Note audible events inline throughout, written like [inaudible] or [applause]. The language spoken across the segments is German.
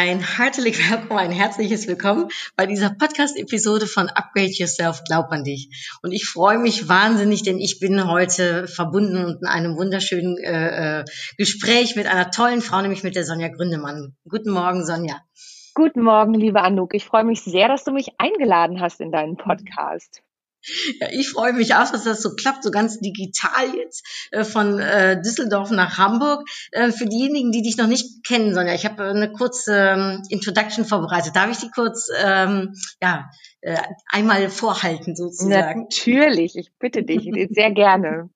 Ein herzlich [laughs] willkommen, ein herzliches Willkommen bei dieser Podcast-Episode von Upgrade Yourself, glaub an dich. Und ich freue mich wahnsinnig, denn ich bin heute verbunden und in einem wunderschönen äh, äh, Gespräch mit einer tollen Frau, nämlich mit der Sonja Gründemann. Guten Morgen, Sonja. Guten Morgen, liebe Anouk. Ich freue mich sehr, dass du mich eingeladen hast in deinen Podcast. Ja, ich freue mich auch, dass das so klappt, so ganz digital jetzt äh, von äh, Düsseldorf nach Hamburg. Äh, für diejenigen, die dich noch nicht kennen, Sonja, ich habe eine kurze ähm, Introduction vorbereitet. Darf ich die kurz ähm, ja, einmal vorhalten sozusagen? Natürlich, ich bitte dich, sehr gerne.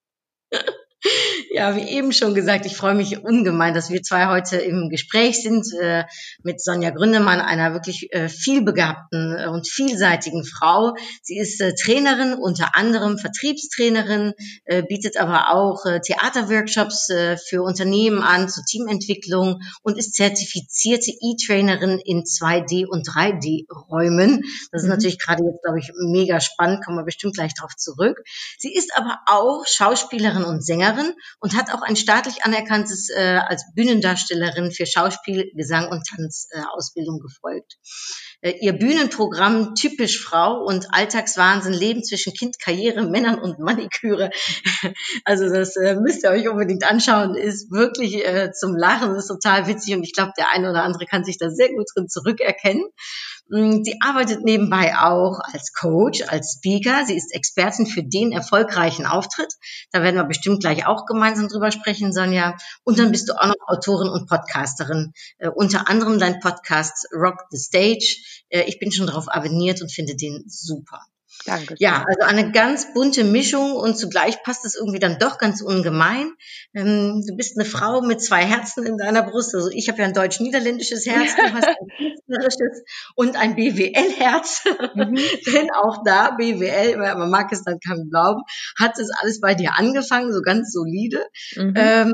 Ja, wie eben schon gesagt, ich freue mich ungemein, dass wir zwei heute im Gespräch sind äh, mit Sonja Gründemann, einer wirklich äh, vielbegabten äh, und vielseitigen Frau. Sie ist äh, Trainerin, unter anderem Vertriebstrainerin, äh, bietet aber auch äh, Theaterworkshops für Unternehmen an zur Teamentwicklung und ist zertifizierte E-Trainerin in 2D und 3D-Räumen. Das ist Mhm. natürlich gerade jetzt, glaube ich, mega spannend, kommen wir bestimmt gleich darauf zurück. Sie ist aber auch Schauspielerin und Sängerin und hat auch ein staatlich anerkanntes äh, als Bühnendarstellerin für Schauspiel, Gesang und Tanz äh, Ausbildung gefolgt. Äh, ihr Bühnenprogramm Typisch Frau und Alltagswahnsinn Leben zwischen Kind, Karriere, Männern und Maniküre. [laughs] Also das äh, müsst ihr euch unbedingt anschauen, ist wirklich äh, zum Lachen, ist total witzig und ich glaube, der eine oder andere kann sich da sehr gut drin zurückerkennen. Mm, Sie arbeitet nebenbei auch als Coach, als Speaker. Sie ist Expertin für den erfolgreichen Auftritt. Da werden wir bestimmt gleich auch gemeinsam drüber sprechen, Sonja. Und dann bist du auch noch Autorin und Podcasterin. Äh, unter anderem dein Podcast Rock the Stage. Äh, ich bin schon darauf abonniert und finde den super. Danke. Ja, also eine ganz bunte Mischung und zugleich passt es irgendwie dann doch ganz ungemein. Ähm, du bist eine Frau mit zwei Herzen in deiner Brust. Also ich habe ja ein deutsch-niederländisches Herz, du hast ein künstlerisches und ein BWL-Herz. Mhm. [laughs] Denn auch da, BWL, man mag es dann kaum glauben, hat es alles bei dir angefangen, so ganz solide. Mhm. Ähm,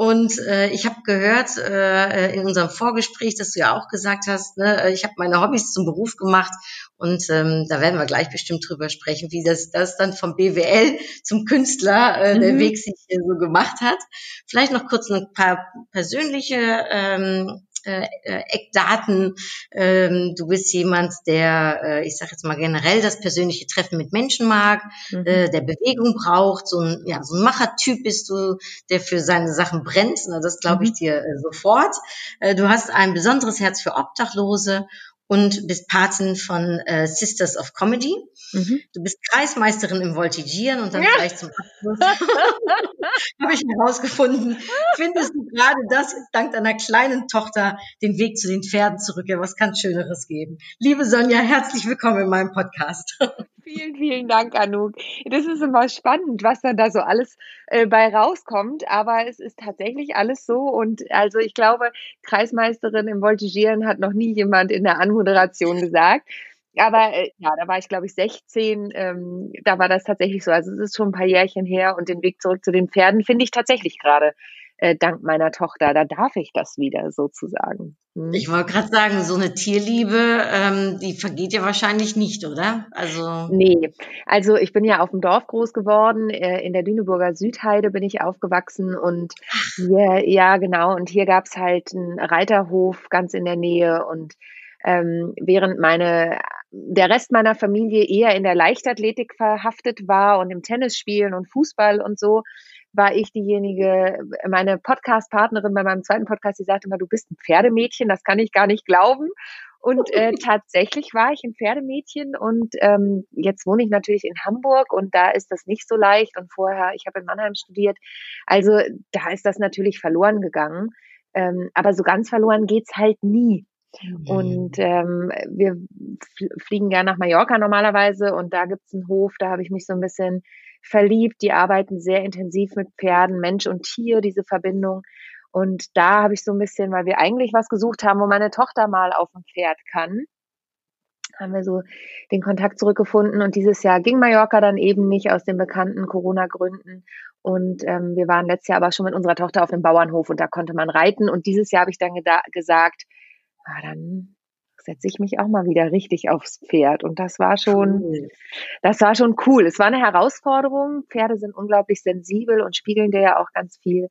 und äh, ich habe gehört äh, in unserem Vorgespräch, dass du ja auch gesagt hast, ne, äh, ich habe meine Hobbys zum Beruf gemacht und ähm, da werden wir gleich bestimmt drüber sprechen, wie das, das dann vom BWL zum Künstler äh, der Mhm. Weg sich äh, so gemacht hat. Vielleicht noch kurz ein paar persönliche ähm, äh, äh, Eckdaten. Ähm, du bist jemand, der, äh, ich sage jetzt mal generell, das persönliche Treffen mit Menschen mag, Mhm. äh, der Bewegung braucht, so ein, ja, so ein Machertyp bist du, der für seine Sachen brennt. Na, das glaube ich Mhm. dir äh, sofort. Äh, du hast ein besonderes Herz für Obdachlose und bist Patin von äh, Sisters of Comedy. Mhm. Du bist Kreismeisterin im Voltigieren und dann Ja. vielleicht zum Abschluss [laughs] habe ich herausgefunden, findest du gerade das dank deiner kleinen Tochter den Weg zu den Pferden zurück. Ja, was kann Schöneres geben? Liebe Sonja, herzlich willkommen in meinem Podcast. Vielen, vielen Dank, Anouk. Das ist immer spannend, was dann da so alles äh, bei rauskommt, aber es ist tatsächlich alles so und also ich glaube, Kreismeisterin im Voltigieren hat noch nie jemand in der Anmoderation gesagt. Aber äh, ja, da war ich, glaube ich, 16. Ähm, da war das tatsächlich so. Also es ist schon ein paar Jährchen her und den Weg zurück zu den Pferden finde ich tatsächlich gerade äh, dank meiner Tochter. Da darf ich das wieder sozusagen. Hm. Ich wollte gerade sagen, so eine Tierliebe, ähm, die vergeht ja wahrscheinlich nicht, oder? Also Nee, also ich bin ja auf dem Dorf groß geworden, äh, in der Lüneburger Südheide bin ich aufgewachsen und hier, ja genau, und hier gab's halt einen Reiterhof ganz in der Nähe und ähm, während meine, der Rest meiner Familie eher in der Leichtathletik verhaftet war und im Tennis spielen und Fußball und so, war ich diejenige, meine Podcast-Partnerin bei meinem zweiten Podcast, die sagte immer, du bist ein Pferdemädchen, das kann ich gar nicht glauben. Und äh, [laughs] tatsächlich war ich ein Pferdemädchen und ähm, jetzt wohne ich natürlich in Hamburg und da ist das nicht so leicht. Und vorher, ich habe in Mannheim studiert, also da ist das natürlich verloren gegangen. Ähm, aber so ganz verloren geht's halt nie. Und ähm, wir fl- fliegen gerne nach Mallorca normalerweise und da gibt's einen Hof, da habe ich mich so ein bisschen verliebt. Die arbeiten sehr intensiv mit Pferden, Mensch und Tier, diese Verbindung. Und da habe ich so ein bisschen, weil wir eigentlich was gesucht haben, wo meine Tochter mal auf dem Pferd kann, haben wir so den Kontakt zurückgefunden. Und dieses Jahr ging Mallorca dann eben nicht aus den bekannten Corona-Gründen. Und ähm, wir waren letztes Jahr aber schon mit unserer Tochter auf dem Bauernhof und da konnte man reiten. Und dieses Jahr habe ich dann gesagt, ah, dann setze ich mich auch mal wieder richtig aufs Pferd. Und das war schon, cool. das war schon cool. Es war eine Herausforderung. Pferde sind unglaublich sensibel und spiegeln dir ja auch ganz viel.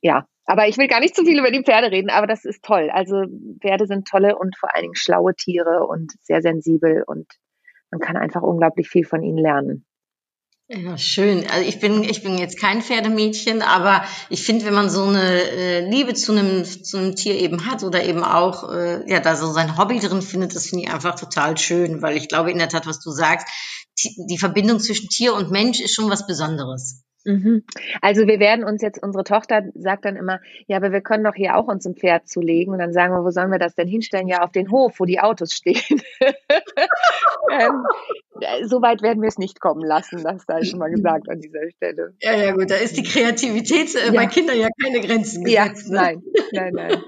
Ja, aber ich will gar nicht zu viel über die Pferde reden, aber das ist toll. Also Pferde sind tolle und vor allen Dingen schlaue Tiere und sehr sensibel und man kann einfach unglaublich viel von ihnen lernen. Ja, schön. Also ich bin, ich bin jetzt kein Pferdemädchen, aber ich finde, wenn man so eine äh, Liebe zu einem, zu einem Tier eben hat oder eben auch, äh, ja, da so sein Hobby drin findet, das finde ich einfach total schön, weil ich glaube in der Tat, was du sagst, die Verbindung zwischen Tier und Mensch ist schon was Besonderes. Mhm. Also wir werden uns jetzt, unsere Tochter sagt dann immer, ja, aber wir können doch hier auch uns ein Pferd zulegen. Und dann sagen wir, wo sollen wir das denn hinstellen? Ja, auf den Hof, wo die Autos stehen. [laughs] ähm, so weit werden wir es nicht kommen lassen, das da schon mal gesagt an dieser Stelle. Ja, ja, gut, da ist die Kreativität äh, ja. bei Kindern ja keine Grenzen gesetzt. Ja, ne? nein, nein, nein.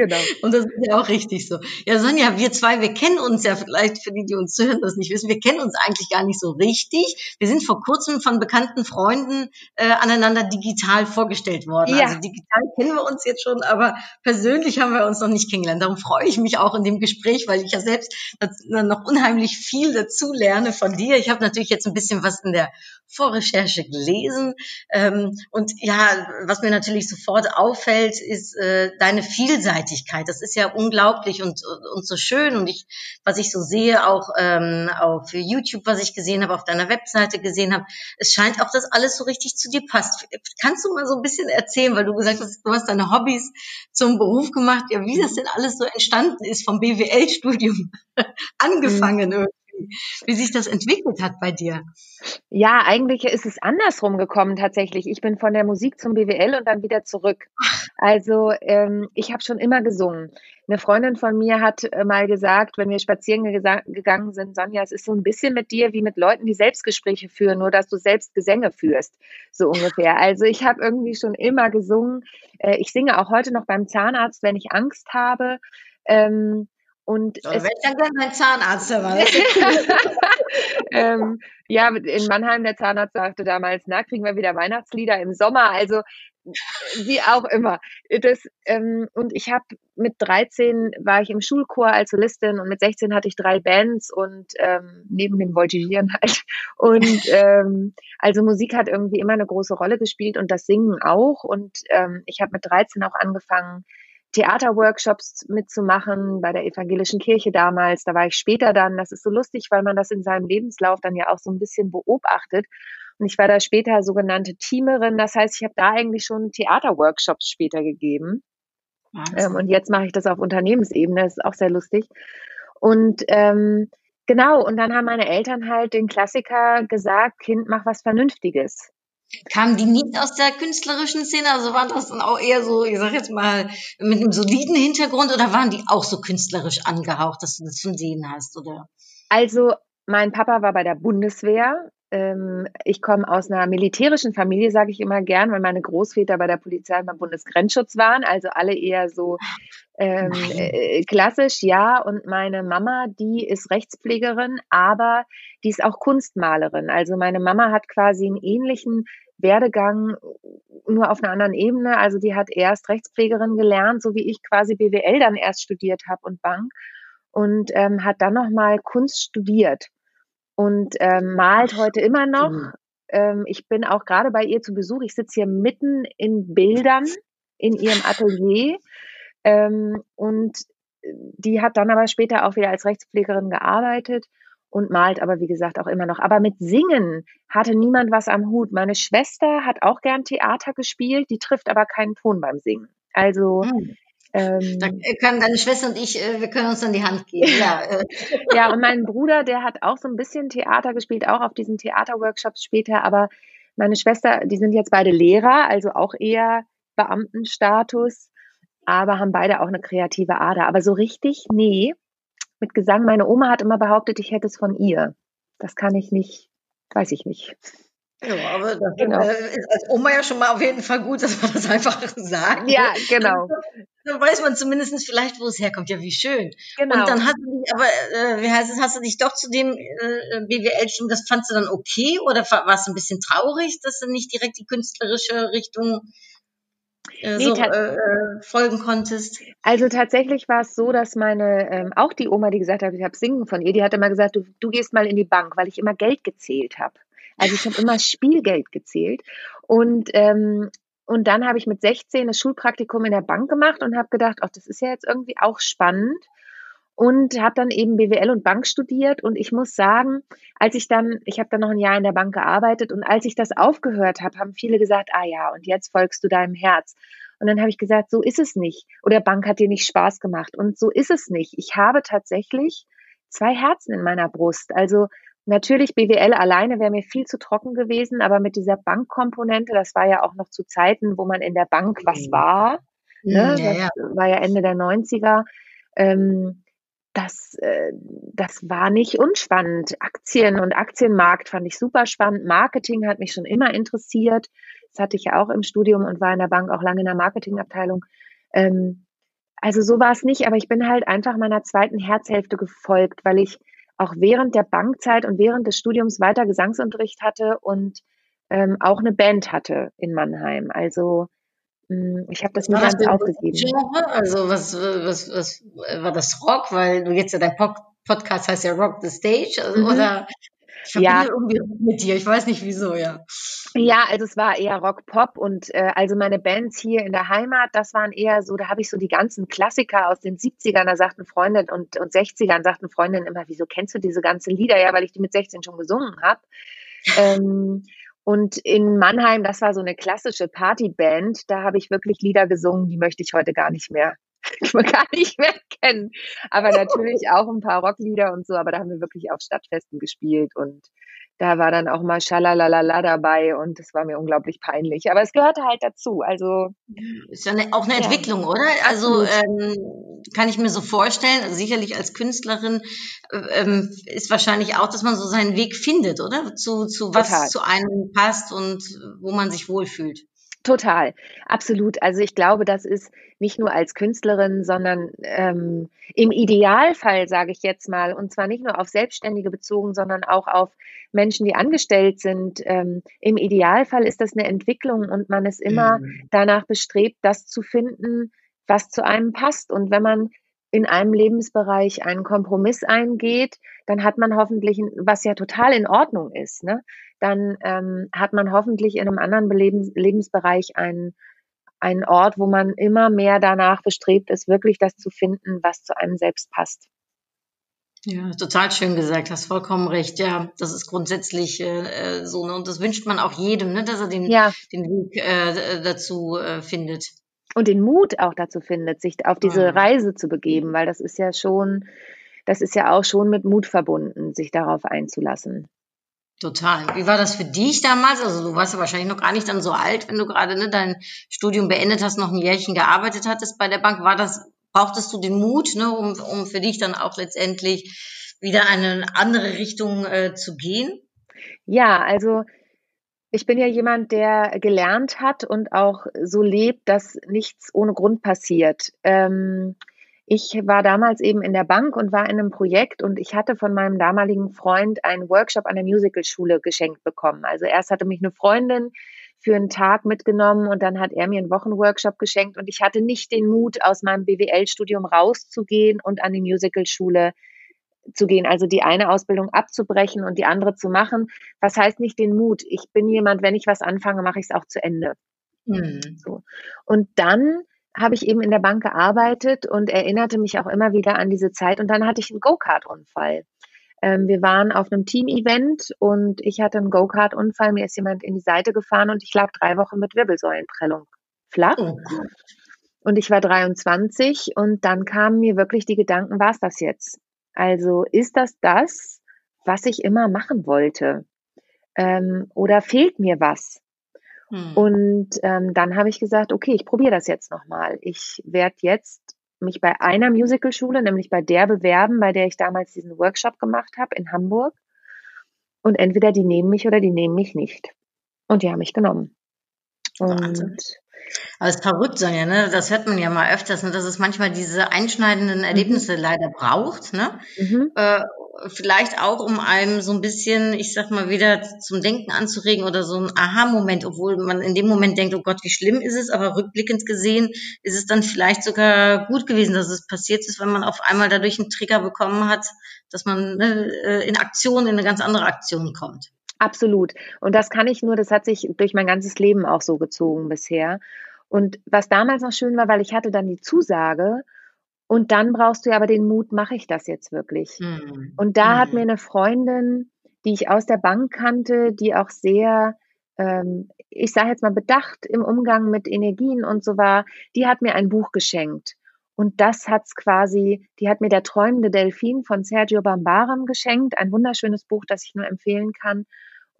Genau. [laughs] Und das ist ja auch richtig so. Ja, Sonja, wir zwei, wir kennen uns ja vielleicht für die, die uns zuhören, das nicht wissen, wir kennen uns eigentlich gar nicht so richtig. Wir sind vor kurzem von bekannten Freunden äh, aneinander digital vorgestellt worden. Ja. Also digital kennen wir uns jetzt schon, aber persönlich haben wir uns noch nicht kennengelernt. Darum freue ich mich auch in dem Gespräch, weil ich ja selbst noch unheimlich viel dazu lerne von dir. Ich habe natürlich jetzt ein bisschen was in der Vorrecherche gelesen. Ähm, und ja, was mir natürlich sofort auffällt, ist äh, deine Vielseitigkeit. Das ist ja unglaublich und, und so schön. Und ich, was ich so sehe, auch ähm, auf YouTube, was ich gesehen habe, auf deiner Webseite gesehen habe, es scheint auch, dass alles so richtig zu dir passt. Kannst du mal so ein bisschen erzählen, weil du gesagt hast, du hast deine Hobbys zum Beruf gemacht, ja, wie das denn alles so entstanden ist vom BWL-Studium [laughs] angefangen mhm wie sich das entwickelt hat bei dir. Ja, eigentlich ist es andersrum gekommen tatsächlich. Ich bin von der Musik zum BWL und dann wieder zurück. Also ähm, ich habe schon immer gesungen. Eine Freundin von mir hat äh, mal gesagt, wenn wir spazieren gegangen sind, Sonja, es ist so ein bisschen mit dir wie mit Leuten, die Selbstgespräche führen, nur dass du selbst Gesänge führst, so ungefähr. Also ich habe irgendwie schon immer gesungen. Äh, ich singe auch heute noch beim Zahnarzt, wenn ich Angst habe. Ähm, und so, es, wenn dann gern mein Zahnarzt war. [laughs] ähm, ja, in Mannheim, der Zahnarzt sagte damals, na, kriegen wir wieder Weihnachtslieder im Sommer. Also wie auch immer. Das, ähm, und ich habe mit 13 war ich im Schulchor als Solistin und mit 16 hatte ich drei Bands und ähm, neben dem Voltigieren halt. Und [laughs] ähm, also Musik hat irgendwie immer eine große Rolle gespielt und das Singen auch. Und ähm, ich habe mit 13 auch angefangen, Theaterworkshops mitzumachen bei der evangelischen Kirche damals. Da war ich später dann. Das ist so lustig, weil man das in seinem Lebenslauf dann ja auch so ein bisschen beobachtet. Und ich war da später sogenannte Teamerin. Das heißt, ich habe da eigentlich schon Theaterworkshops später gegeben. Ähm, und jetzt mache ich das auf Unternehmensebene. Das ist auch sehr lustig. Und ähm, genau, und dann haben meine Eltern halt den Klassiker gesagt, Kind, mach was Vernünftiges. Kamen die nicht aus der künstlerischen Szene? Also waren das dann auch eher so, ich sag jetzt mal, mit einem soliden Hintergrund oder waren die auch so künstlerisch angehaucht, dass du das von denen hast, oder? Also, mein Papa war bei der Bundeswehr. Ähm, ich komme aus einer militärischen Familie, sage ich immer gern, weil meine Großväter bei der Polizei beim Bundesgrenzschutz waren, also alle eher so ähm, äh, klassisch, ja. Und meine Mama, die ist Rechtspflegerin, aber die ist auch Kunstmalerin. Also meine Mama hat quasi einen ähnlichen Werdegang, nur auf einer anderen Ebene. Also die hat erst Rechtspflegerin gelernt, so wie ich quasi BWL dann erst studiert habe und Bank und ähm, hat dann nochmal Kunst studiert und ähm, malt heute immer noch. Ähm, ich bin auch gerade bei ihr zu Besuch. Ich sitze hier mitten in Bildern in ihrem Atelier ähm, und die hat dann aber später auch wieder als Rechtspflegerin gearbeitet und malt aber, wie gesagt, auch immer noch. Aber mit Singen hatte niemand was am Hut. Meine Schwester hat auch gern Theater gespielt, die trifft aber keinen Ton beim Singen. Also. Hm. Ähm, da können deine Schwester und ich, äh, wir können uns dann die Hand geben. Ja, [laughs] ja, und mein Bruder, der hat auch so ein bisschen Theater gespielt, auch auf diesen Theaterworkshops später. Aber meine Schwester, die sind jetzt beide Lehrer, also auch eher Beamtenstatus aber haben beide auch eine kreative Ader. Aber so richtig, nee, mit Gesang. Meine Oma hat immer behauptet, ich hätte es von ihr. Das kann ich nicht, weiß ich nicht. Ja, aber das Genau. ist als Oma ja schon mal auf jeden Fall gut, [laughs] dass man das einfach sagt. Ja, genau. Dann weiß man zumindest vielleicht, wo es herkommt. Ja, wie schön. Genau. Und dann hast du dich, aber äh, wie heißt es, hast du dich doch zu dem äh, BWL-Studium, das fandst du dann okay oder war- warst du ein bisschen traurig, dass du nicht direkt die künstlerische Richtung äh, Nee, so äh, äh, folgen konntest? Also tatsächlich war es so, dass meine, ähm, auch die Oma, die gesagt hat, ich habe Singen von ihr, die hat immer gesagt, du, du gehst mal in die Bank, weil ich immer Geld gezählt habe. Also ich habe immer Spielgeld gezählt. Und, ähm, und dann habe ich mit 16 das Schulpraktikum in der Bank gemacht und habe gedacht, ach, das ist ja jetzt irgendwie auch spannend. Und habe dann eben BWL und Bank studiert. Und ich muss sagen, als ich dann, ich habe dann noch ein Jahr in der Bank gearbeitet und als ich das aufgehört habe, haben viele gesagt, ah ja, und jetzt folgst du deinem Herz. Und dann habe ich gesagt, so ist es nicht. Oder Bank hat dir nicht Spaß gemacht. Und so ist es nicht. Ich habe tatsächlich zwei Herzen in meiner Brust. Also natürlich BWL alleine wäre mir viel zu trocken gewesen, aber mit dieser Bankkomponente, das war ja auch noch zu Zeiten, wo man in der Bank was Mhm. war. Ne? Ja, ja. Das war ja Ende der 90er. Ähm, das, äh, das war nicht unspannend. Aktien und Aktienmarkt fand ich super spannend. Marketing hat mich schon immer interessiert. Das hatte ich ja auch im Studium und war in der Bank auch lange in der Marketingabteilung. Ähm, also so war es nicht, aber ich bin halt einfach meiner zweiten Herzhälfte gefolgt, weil ich auch während der Bankzeit und während des Studiums weiter Gesangsunterricht hatte und ähm, auch eine Band hatte in Mannheim. Also mh, ich habe das nie das ganz aufgegeben. Genre? Also was, was, was war das Rock? Weil du jetzt ja dein Pod Podcast heißt ja Rock the Stage, also, Mhm. oder ich verbinde Ja. irgendwie mit dir. Ich weiß nicht wieso, ja. Ja, also es war eher Rock-Pop und äh, also meine Bands hier in der Heimat, das waren eher so, da habe ich so die ganzen Klassiker aus den 70ern, da sagten Freundinnen und, und 60ern, sagten Freundinnen immer, wieso kennst du diese ganzen Lieder? Ja, weil ich die mit 16 schon gesungen habe. ähm, und in Mannheim, das war so eine klassische Partyband, da habe ich wirklich Lieder gesungen, die möchte ich heute gar nicht mehr, [laughs] gar nicht mehr kennen. Aber natürlich auch ein paar Rocklieder und so, aber da haben wir wirklich auf Stadtfesten gespielt und da war dann auch mal Schalalalala dabei und das war mir unglaublich peinlich. Aber es gehörte halt dazu. Also Ist ja eine, auch eine Ja. Entwicklung, oder? Also ähm, kann ich mir so vorstellen, also sicherlich als Künstlerin äh, ähm, ist wahrscheinlich auch, dass man so seinen Weg findet, oder? Zu, zu was Total. zu einem passt und wo man sich wohlfühlt. Total, absolut. Also ich glaube, das ist nicht nur als Künstlerin, sondern ähm, im Idealfall, sage ich jetzt mal, und zwar nicht nur auf Selbstständige bezogen, sondern auch auf Menschen, die angestellt sind. Ähm, Im Idealfall ist das eine Entwicklung und man ist immer Mhm. danach bestrebt, das zu finden, was zu einem passt. Und wenn man in einem Lebensbereich einen Kompromiss eingeht, dann hat man hoffentlich, was ja total in Ordnung ist, ne? dann ähm, hat man hoffentlich in einem anderen Belebens Lebensbereich einen, einen Ort, wo man immer mehr danach bestrebt ist, wirklich das zu finden, was zu einem selbst passt. Ja, total schön gesagt, hast vollkommen recht. Ja, das ist grundsätzlich äh, äh, so, ne? Und das wünscht man auch jedem, ne? dass er den, Ja, den Weg äh, dazu äh, findet. Und den Mut auch dazu findet, sich auf diese Mhm. Reise zu begeben, weil das ist ja schon, das ist ja auch schon mit Mut verbunden, sich darauf einzulassen. Total. Wie war das für dich damals? Also du warst ja wahrscheinlich noch gar nicht dann so alt, wenn du gerade ne, dein Studium beendet hast, noch ein Jährchen gearbeitet hattest bei der Bank. War das, brauchtest du den Mut, ne, um, um für dich dann auch letztendlich wieder eine andere Richtung äh, zu gehen? Ja, also ich bin ja jemand, der gelernt hat und auch so lebt, dass nichts ohne Grund passiert. Ähm, ich war damals eben in der Bank und war in einem Projekt und ich hatte von meinem damaligen Freund einen Workshop an der Musicalschule geschenkt bekommen. Also erst hatte mich eine Freundin für einen Tag mitgenommen und dann hat er mir einen Wochenworkshop geschenkt und ich hatte nicht den Mut, aus meinem BWL-Studium rauszugehen und an die Musicalschule zu gehen, also die eine Ausbildung abzubrechen und die andere zu machen. Was heißt nicht den Mut? Ich bin jemand, wenn ich was anfange, mache ich es auch zu Ende. Hm. So. Und dann habe ich eben in der Bank gearbeitet und erinnerte mich auch immer wieder an diese Zeit. Und dann hatte ich einen Go-Kart-Unfall. Ähm, wir waren auf einem Team-Event und ich hatte einen Go-Kart-Unfall. Mir ist jemand in die Seite gefahren und ich lag drei Wochen mit Wirbelsäulenprellung flach. Oh. Und ich war 23 und dann kamen mir wirklich die Gedanken, war es das jetzt? Also ist das das, was ich immer machen wollte? Ähm, oder fehlt mir was? Hm. Und ähm, dann habe ich gesagt, okay, ich probiere das jetzt nochmal. Ich werde jetzt mich bei einer Musicalschule, nämlich bei der bewerben, bei der ich damals diesen Workshop gemacht habe in Hamburg. Und entweder die nehmen mich oder die nehmen mich nicht. Und die haben mich genommen. Wahnsinn. Aber es ist verrückt, Sonja, ne? Das hört man ja mal öfters, ne? dass es manchmal diese einschneidenden Erlebnisse leider braucht, ne? mhm. Äh, vielleicht auch, um einem so ein bisschen, ich sag mal, wieder zum Denken anzuregen oder so ein Aha-Moment, obwohl man in dem Moment denkt, oh Gott, wie schlimm ist es, aber rückblickend gesehen ist es dann vielleicht sogar gut gewesen, dass es passiert ist, wenn man auf einmal dadurch einen Trigger bekommen hat, dass man ne, äh, in Aktion, in eine ganz andere Aktion kommt. Absolut. Und das kann ich nur, das hat sich durch mein ganzes Leben auch so gezogen bisher. Und was damals noch schön war, weil ich hatte dann die Zusage und dann brauchst du ja aber den Mut, mache ich das jetzt wirklich? Hm. Und da hat Hm. mir eine Freundin, die ich aus der Bank kannte, die auch sehr, ähm, ich sage jetzt mal, bedacht im Umgang mit Energien und so war, die hat mir ein Buch geschenkt. Und das hat's quasi, die hat mir der träumende Delfin von Sergio Bambaram geschenkt, ein wunderschönes Buch, das ich nur empfehlen kann.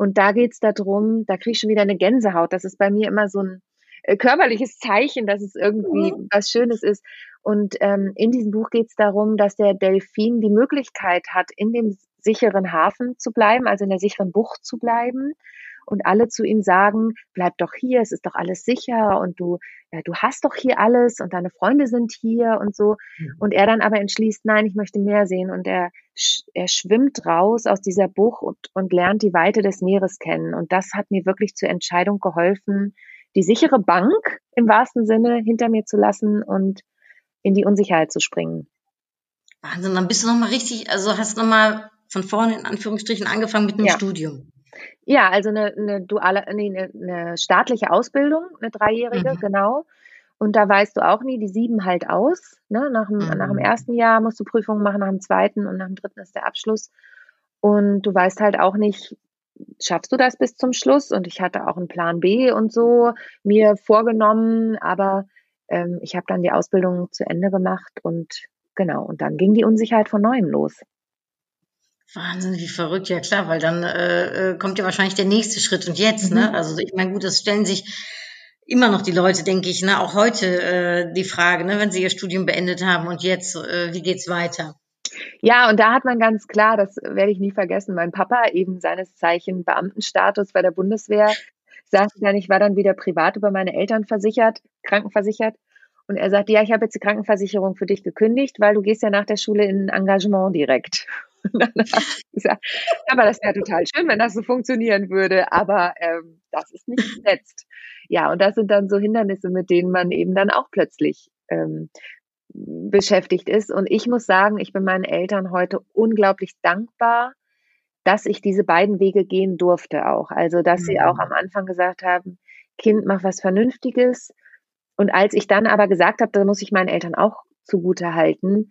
Und da geht's darum, da kriege ich schon wieder eine Gänsehaut. Das ist bei mir immer so ein äh, körperliches [laughs] Zeichen, dass es irgendwie was Schönes ist. Und ähm, in diesem Buch geht es darum, dass der Delfin die Möglichkeit hat, in dem sicheren Hafen zu bleiben, also in der sicheren Bucht zu bleiben. Und alle zu ihm sagen, bleib doch hier, es ist doch alles sicher und du, äh, du hast doch hier alles und deine Freunde sind hier und so. Und er dann aber entschließt, nein, ich möchte mehr sehen. Und er, er schwimmt raus aus dieser Bucht und, und lernt die Weite des Meeres kennen. Und das hat mir wirklich zur Entscheidung geholfen, die sichere Bank im wahrsten Sinne hinter mir zu lassen und in die Unsicherheit zu springen. Wahnsinn, dann bist du nochmal richtig, also hast nochmal von vorne in Anführungsstrichen angefangen mit einem Ja. Studium. Ja, also eine, eine duale, nee, eine, eine staatliche Ausbildung, eine dreijährige, Mhm. genau. Und da weißt du auch nie, die sieben halt aus. Ne? Nach, dem, Mhm. nach dem ersten Jahr musst du Prüfungen machen, nach dem zweiten und nach dem dritten ist der Abschluss. Und du weißt halt auch nicht, schaffst du das bis zum Schluss? Und ich hatte auch einen Plan B und so mir vorgenommen, aber ähm, ich habe dann die Ausbildung zu Ende gemacht und genau, und dann ging die Unsicherheit von neuem los. Wahnsinn, wie verrückt, ja klar, weil dann äh, äh, kommt ja wahrscheinlich der nächste Schritt und jetzt, ne? Mhm. Also ich meine, gut, das stellen sich immer noch die Leute, denke ich, ne? Auch heute äh, die Frage, ne, wenn sie ihr Studium beendet haben und jetzt, äh, wie geht's weiter? Ja, und da hat man ganz klar, das werde ich nie vergessen, mein Papa, eben seines Zeichen Beamtenstatus bei der Bundeswehr, sagte dann, ich war dann wieder privat über meine Eltern versichert, krankenversichert. Und er sagte, ja, ich habe jetzt die Krankenversicherung für dich gekündigt, weil du gehst ja nach der Schule in ein Engagement direkt. Und dann ich gesagt, aber das wäre total schön, wenn das so funktionieren würde, aber ähm, das ist nicht gesetzt. Ja, und das sind dann so Hindernisse, mit denen man eben dann auch plötzlich ähm, beschäftigt ist. Und ich muss sagen, ich bin meinen Eltern heute unglaublich dankbar, dass ich diese beiden Wege gehen durfte auch. Also, dass sie Mhm. auch am Anfang gesagt haben, Kind, mach was Vernünftiges. Und als ich dann aber gesagt habe, da muss ich meinen Eltern auch zugute halten,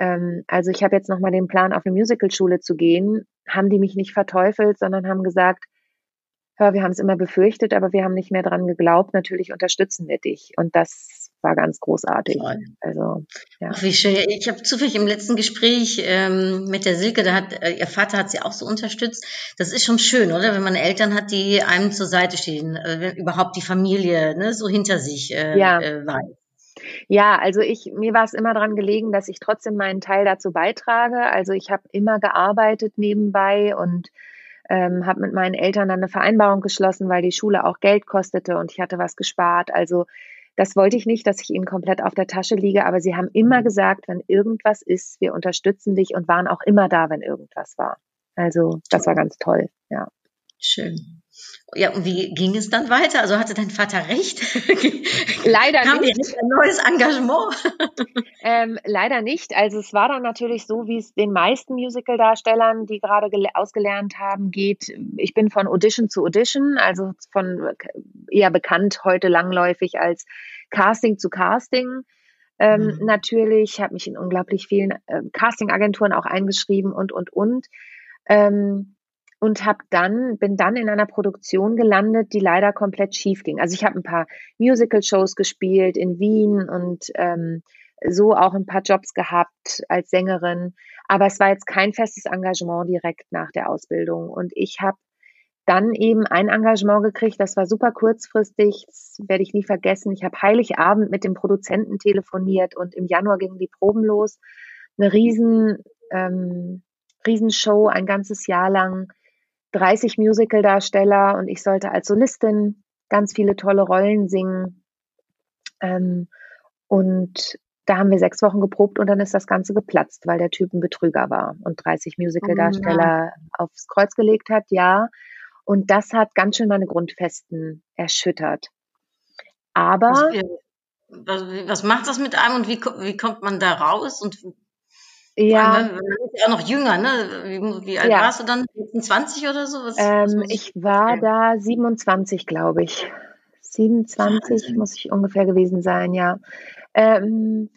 ähm, also ich habe jetzt nochmal den Plan, auf eine Musicalschule zu gehen, haben die mich nicht verteufelt, sondern haben gesagt, hör, wir haben es immer befürchtet, aber wir haben nicht mehr dran geglaubt. Natürlich unterstützen wir dich. Und das war ganz großartig. Toll. Also, ja. Ach, wie schön. Ich habe zufällig im letzten Gespräch ähm, mit der Silke, da hat äh, ihr Vater hat sie auch so unterstützt. Das ist schon schön, oder? Wenn man Eltern hat, die einem zur Seite stehen, äh, wenn überhaupt die Familie ne, so hinter sich äh, Ja. äh, weiß. Ja, also ich, mir war es immer daran gelegen, dass ich trotzdem meinen Teil dazu beitrage. Also ich habe immer gearbeitet nebenbei und ähm, habe mit meinen Eltern dann eine Vereinbarung geschlossen, weil die Schule auch Geld kostete und ich hatte was gespart. Also das wollte ich nicht, dass ich ihnen komplett auf der Tasche liege, aber sie haben immer gesagt, wenn irgendwas ist, wir unterstützen dich und waren auch immer da, wenn irgendwas war. Also das war ganz toll, ja. Schön. Ja, und wie ging es dann weiter? Also hatte dein Vater recht? [laughs] Leider Kam nicht. ein neues Engagement? [laughs] Ähm, leider nicht. Also es war dann natürlich so, wie es den meisten Musical-Darstellern, die gerade gele- ausgelernt haben, geht. Ich bin von Audition zu Audition, also von eher bekannt heute langläufig als Casting zu Casting. Ähm, Mhm. Natürlich habe mich in unglaublich vielen äh, Casting-Agenturen auch eingeschrieben und und und. Ähm, und habe dann bin dann in einer Produktion gelandet, die leider komplett schief ging. Also ich habe ein paar Musical-Shows gespielt in Wien und ähm, so auch ein paar Jobs gehabt als Sängerin, aber es war jetzt kein festes Engagement direkt nach der Ausbildung. Und ich habe dann eben ein Engagement gekriegt, das war super kurzfristig, das werde ich nie vergessen. Ich habe Heiligabend mit dem Produzenten telefoniert und im Januar gingen die Proben los. Eine riesen, ähm, Riesenshow, ein ganzes Jahr lang 30 Musical-Darsteller und ich sollte als Solistin ganz viele tolle Rollen singen. Ähm, und da haben wir sechs Wochen geprobt und dann ist das Ganze geplatzt, weil der Typ ein Betrüger war und 30 Musical-Darsteller oh, aufs Kreuz gelegt hat, ja. Und das hat ganz schön meine Grundfesten erschüttert. Aber. Was, was, macht das mit einem und wie, wie kommt man da raus? Und ja. Man ist ja auch noch jünger, ne? Wie, wie alt ja. warst du dann? 26 oder so? Was, ähm, was ich war da 27, glaube ich. 27 Wahnsinn. muss ich ungefähr gewesen sein, ja. Ähm,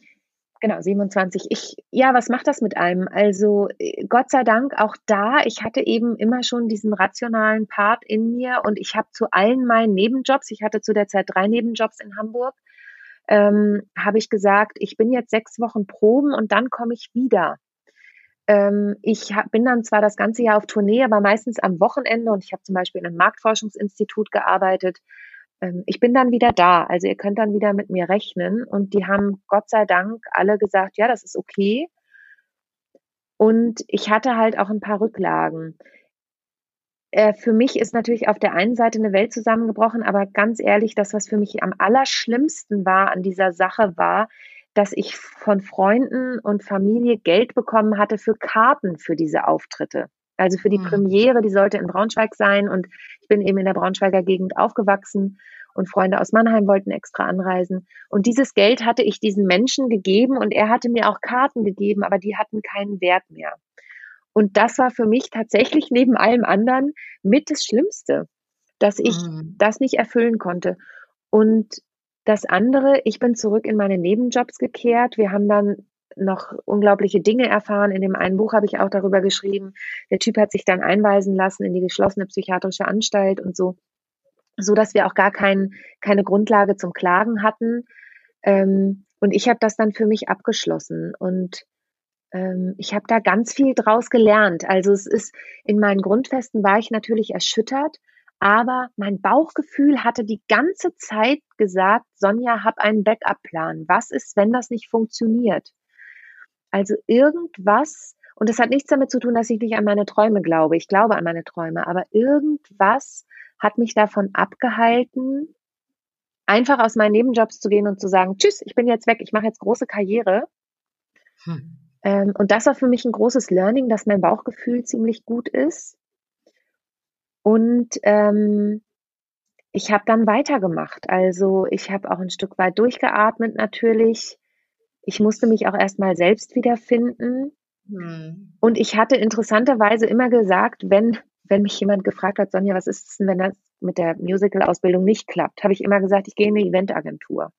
genau, 27. Ich, ja, was macht das mit einem? Also, äh, Gott sei Dank auch da, ich hatte eben immer schon diesen rationalen Part in mir und ich habe zu allen meinen Nebenjobs, ich hatte zu der Zeit drei Nebenjobs in Hamburg, ähm, habe ich gesagt, ich bin jetzt sechs Wochen proben und dann komme ich wieder. Ähm, ich hab, bin dann zwar das ganze Jahr auf Tournee, aber meistens am Wochenende und ich habe zum Beispiel in einem Marktforschungsinstitut gearbeitet. Ähm, ich bin dann wieder da, also ihr könnt dann wieder mit mir rechnen und die haben Gott sei Dank alle gesagt, ja, das ist okay. Und ich hatte halt auch ein paar Rücklagen. Äh, für mich ist natürlich auf der einen Seite eine Welt zusammengebrochen, aber ganz ehrlich, das, was für mich am allerschlimmsten war an dieser Sache, war, dass ich von Freunden und Familie Geld bekommen hatte für Karten für diese Auftritte. Also für die mhm. Premiere, die sollte in Braunschweig sein und ich bin eben in der Braunschweiger Gegend aufgewachsen und Freunde aus Mannheim wollten extra anreisen. Und dieses Geld hatte ich diesen Menschen gegeben und er hatte mir auch Karten gegeben, aber die hatten keinen Wert mehr. Und das war für mich tatsächlich neben allem anderen mit das Schlimmste, dass ich mhm. das nicht erfüllen konnte. Und das andere, ich bin zurück in meine Nebenjobs gekehrt. Wir haben dann noch unglaubliche Dinge erfahren. In dem einen Buch habe ich auch darüber geschrieben. Der Typ hat sich dann einweisen lassen in die geschlossene psychiatrische Anstalt und so, so dass wir auch gar kein, keine Grundlage zum Klagen hatten. Ähm, und ich habe das dann für mich abgeschlossen und ähm, ich habe da ganz viel draus gelernt. Also es ist in meinen Grundfesten war ich natürlich erschüttert, aber mein Bauchgefühl hatte die ganze Zeit gesagt, Sonja, hab einen Backup-Plan. Was ist, wenn das nicht funktioniert? Also irgendwas, und das hat nichts damit zu tun, dass ich nicht an meine Träume glaube. Ich glaube an meine Träume, aber irgendwas hat mich davon abgehalten, einfach aus meinen Nebenjobs zu gehen und zu sagen, tschüss, ich bin jetzt weg, ich mache jetzt große Karriere. Hm. Ähm, und das war für mich ein großes Learning, dass mein Bauchgefühl ziemlich gut ist. Und ähm, ich habe dann weitergemacht. Also ich habe auch ein Stück weit durchgeatmet natürlich. Ich musste mich auch erstmal selbst wiederfinden. Hm. Und ich hatte interessanterweise immer gesagt, wenn, wenn mich jemand gefragt hat, Sonja, was ist es denn, wenn das mit der Musical-Ausbildung nicht klappt, habe ich immer gesagt, ich gehe in eine Eventagentur.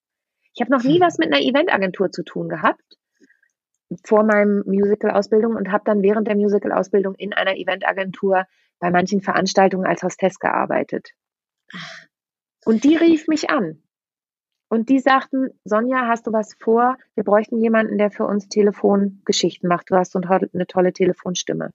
Ich habe noch nie hm. was mit einer Eventagentur zu tun gehabt vor meinem Musical-Ausbildung und habe dann während der Musical-Ausbildung in einer Eventagentur bei manchen Veranstaltungen als Hostess gearbeitet. Und die rief mich an. Und die sagten, Sonja, hast du was vor? Wir bräuchten jemanden, der für uns Telefongeschichten macht. Du hast eine tolle Telefonstimme.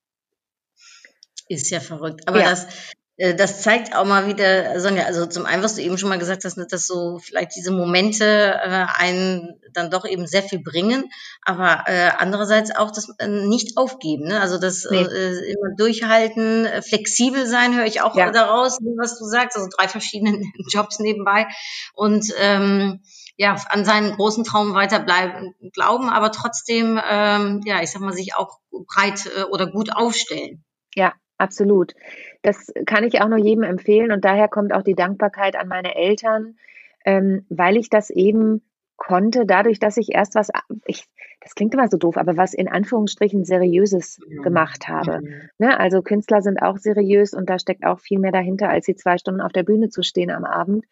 Ist ja verrückt. Aber ja. das, das zeigt auch mal wieder, Sonja, also zum einen, was du eben schon mal gesagt hast, ne, dass so vielleicht diese Momente äh, einen dann doch eben sehr viel bringen, aber äh, andererseits auch das äh, nicht aufgeben, ne? also das nee. äh, immer durchhalten, äh, flexibel sein, höre ich auch ja. daraus, was du sagst, also drei verschiedene [laughs] Jobs nebenbei und ähm, ja, an seinen großen Traum weiterbleiben, glauben, aber trotzdem, ähm, ja, ich sag mal, sich auch breit äh, oder gut aufstellen. Ja, absolut. Das kann ich auch nur jedem empfehlen und daher kommt auch die Dankbarkeit an meine Eltern, ähm, weil ich das eben konnte, dadurch, dass ich erst was, ich, das klingt immer so doof, aber was in Anführungsstrichen Seriöses ja. gemacht habe. Mhm. Ne? Also Künstler sind auch seriös und da steckt auch viel mehr dahinter, als sie zwei Stunden auf der Bühne zu stehen am Abend.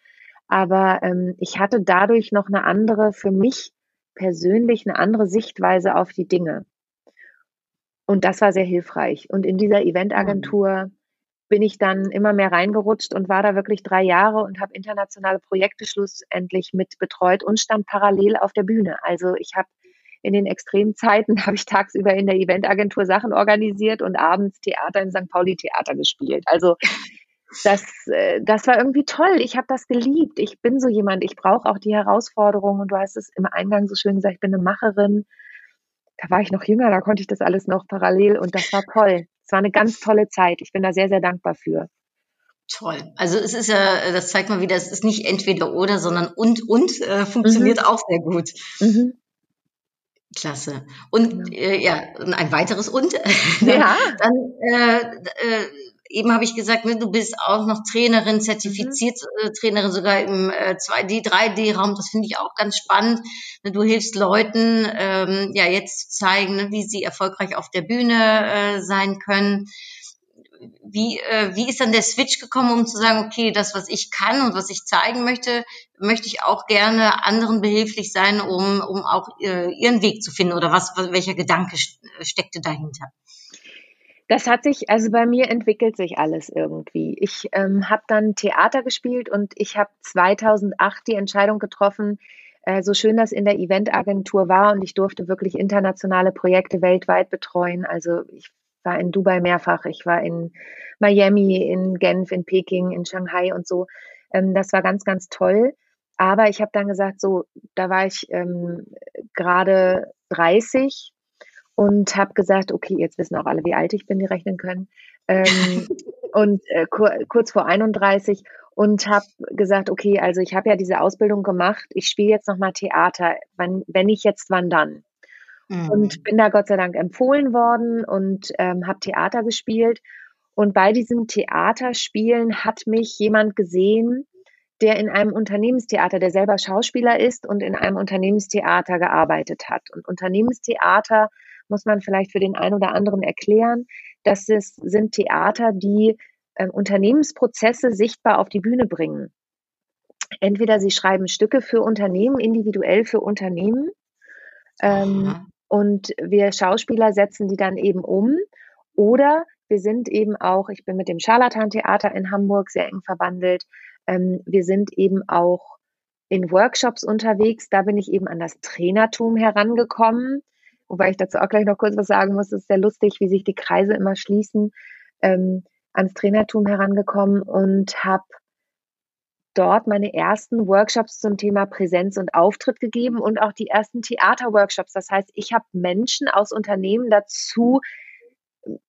Aber ähm, ich hatte dadurch noch eine andere, für mich persönlich eine andere Sichtweise auf die Dinge. Und das war sehr hilfreich. Und in dieser Eventagentur mhm bin ich dann immer mehr reingerutscht und war da wirklich drei Jahre und habe internationale Projekte schlussendlich mit betreut und stand parallel auf der Bühne. Also ich habe in den extremen Zeiten [laughs] habe ich tagsüber in der Eventagentur Sachen organisiert und abends Theater im St. Pauli Theater gespielt. Also das, äh, das war irgendwie toll. Ich habe das geliebt. Ich bin so jemand, ich brauche auch die Herausforderung und du hast es im Eingang so schön gesagt, ich bin eine Macherin. Da war ich noch jünger, da konnte ich das alles noch parallel und das war toll. Es war eine ganz tolle Zeit. Ich bin da sehr, sehr dankbar für. Toll. Also es ist ja, das zeigt mal wieder, es ist nicht entweder oder, sondern und und äh, funktioniert mhm. auch sehr gut. Mhm. Klasse. Und ja, äh, ja ein weiteres und. [laughs] Ja. Dann äh, äh, eben habe ich gesagt, du bist auch noch Trainerin, zertifiziert mhm. Trainerin sogar im äh, 2D, 3D-Raum. Das finde ich auch ganz spannend. Ne, du hilfst Leuten, ähm, ja, jetzt zu zeigen, ne, wie sie erfolgreich auf der Bühne äh, sein können. Wie, äh, wie ist dann der Switch gekommen, um zu sagen, okay, das, was ich kann und was ich zeigen möchte, möchte ich auch gerne anderen behilflich sein, um, um auch äh, ihren Weg zu finden? Oder was, welcher Gedanke steckte dahinter? Das hat sich, also bei mir entwickelt sich alles irgendwie. Ich ähm, habe dann Theater gespielt und ich habe 2008 die Entscheidung getroffen, äh, so schön das in der Eventagentur war und ich durfte wirklich internationale Projekte weltweit betreuen. Also ich war in Dubai mehrfach, ich war in Miami, in Genf, in Peking, in Shanghai und so. Ähm, das war ganz, ganz toll. Aber ich habe dann gesagt, so, da war ich ähm, gerade 30 und habe gesagt, okay, jetzt wissen auch alle, wie alt ich bin, die rechnen können. Ähm, [laughs] und äh, kur kurz vor 31 und habe gesagt, okay, also ich habe ja diese Ausbildung gemacht, ich spiele jetzt nochmal Theater. Wann, wenn ich jetzt, wann dann? Mhm. Und bin da Gott sei Dank empfohlen worden und ähm, habe Theater gespielt. Und bei diesem Theaterspielen hat mich jemand gesehen, der in einem Unternehmenstheater, der selber Schauspieler ist und in einem Unternehmenstheater gearbeitet hat. Und Unternehmenstheater muss man vielleicht für den einen oder anderen erklären. Das ist, sind Theater, die äh, Unternehmensprozesse sichtbar auf die Bühne bringen. Entweder sie schreiben Stücke für Unternehmen, individuell für Unternehmen, ähm, und wir Schauspieler setzen die dann eben um. Oder wir sind eben auch, ich bin mit dem Scharlatan-Theater in Hamburg sehr eng verwandelt. Ähm, wir sind eben auch in Workshops unterwegs. Da bin ich eben an das Trainertum herangekommen. Wobei ich dazu auch gleich noch kurz was sagen muss. Es ist sehr lustig, wie sich die Kreise immer schließen. Ähm, ans Trainertum herangekommen und habe dort meine ersten Workshops zum Thema Präsenz und Auftritt gegeben und auch die ersten Theaterworkshops. Das heißt, ich habe Menschen aus Unternehmen dazu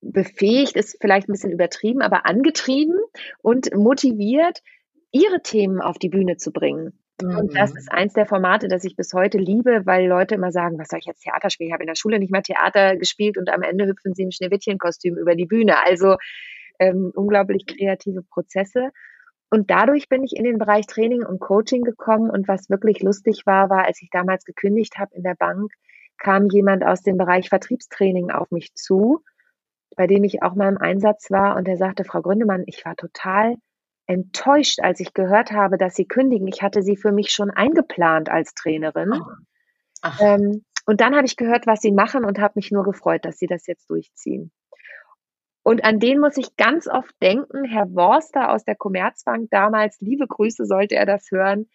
befähigt, ist vielleicht ein bisschen übertrieben, aber angetrieben und motiviert, ihre Themen auf die Bühne zu bringen. Und das mhm. ist eins der Formate, das ich bis heute liebe, weil Leute immer sagen, was soll ich jetzt Theater spielen? Ich habe in der Schule nicht mehr Theater gespielt und am Ende hüpfen sie im Schneewittchenkostüm über die Bühne. Also ähm, unglaublich kreative Prozesse. Und dadurch bin ich in den Bereich Training und Coaching gekommen. Und was wirklich lustig war, war, als ich damals gekündigt habe in der Bank, kam jemand aus dem Bereich Vertriebstraining auf mich zu, bei dem ich auch mal im Einsatz war. Und er sagte, Frau Gründemann, ich war total enttäuscht, als ich gehört habe, dass Sie kündigen. Ich hatte Sie für mich schon eingeplant als Trainerin. Ähm, und dann habe ich gehört, was Sie machen und habe mich nur gefreut, dass Sie das jetzt durchziehen. Und an den muss ich ganz oft denken, Herr Worster aus der Commerzbank damals, liebe Grüße, sollte er das hören,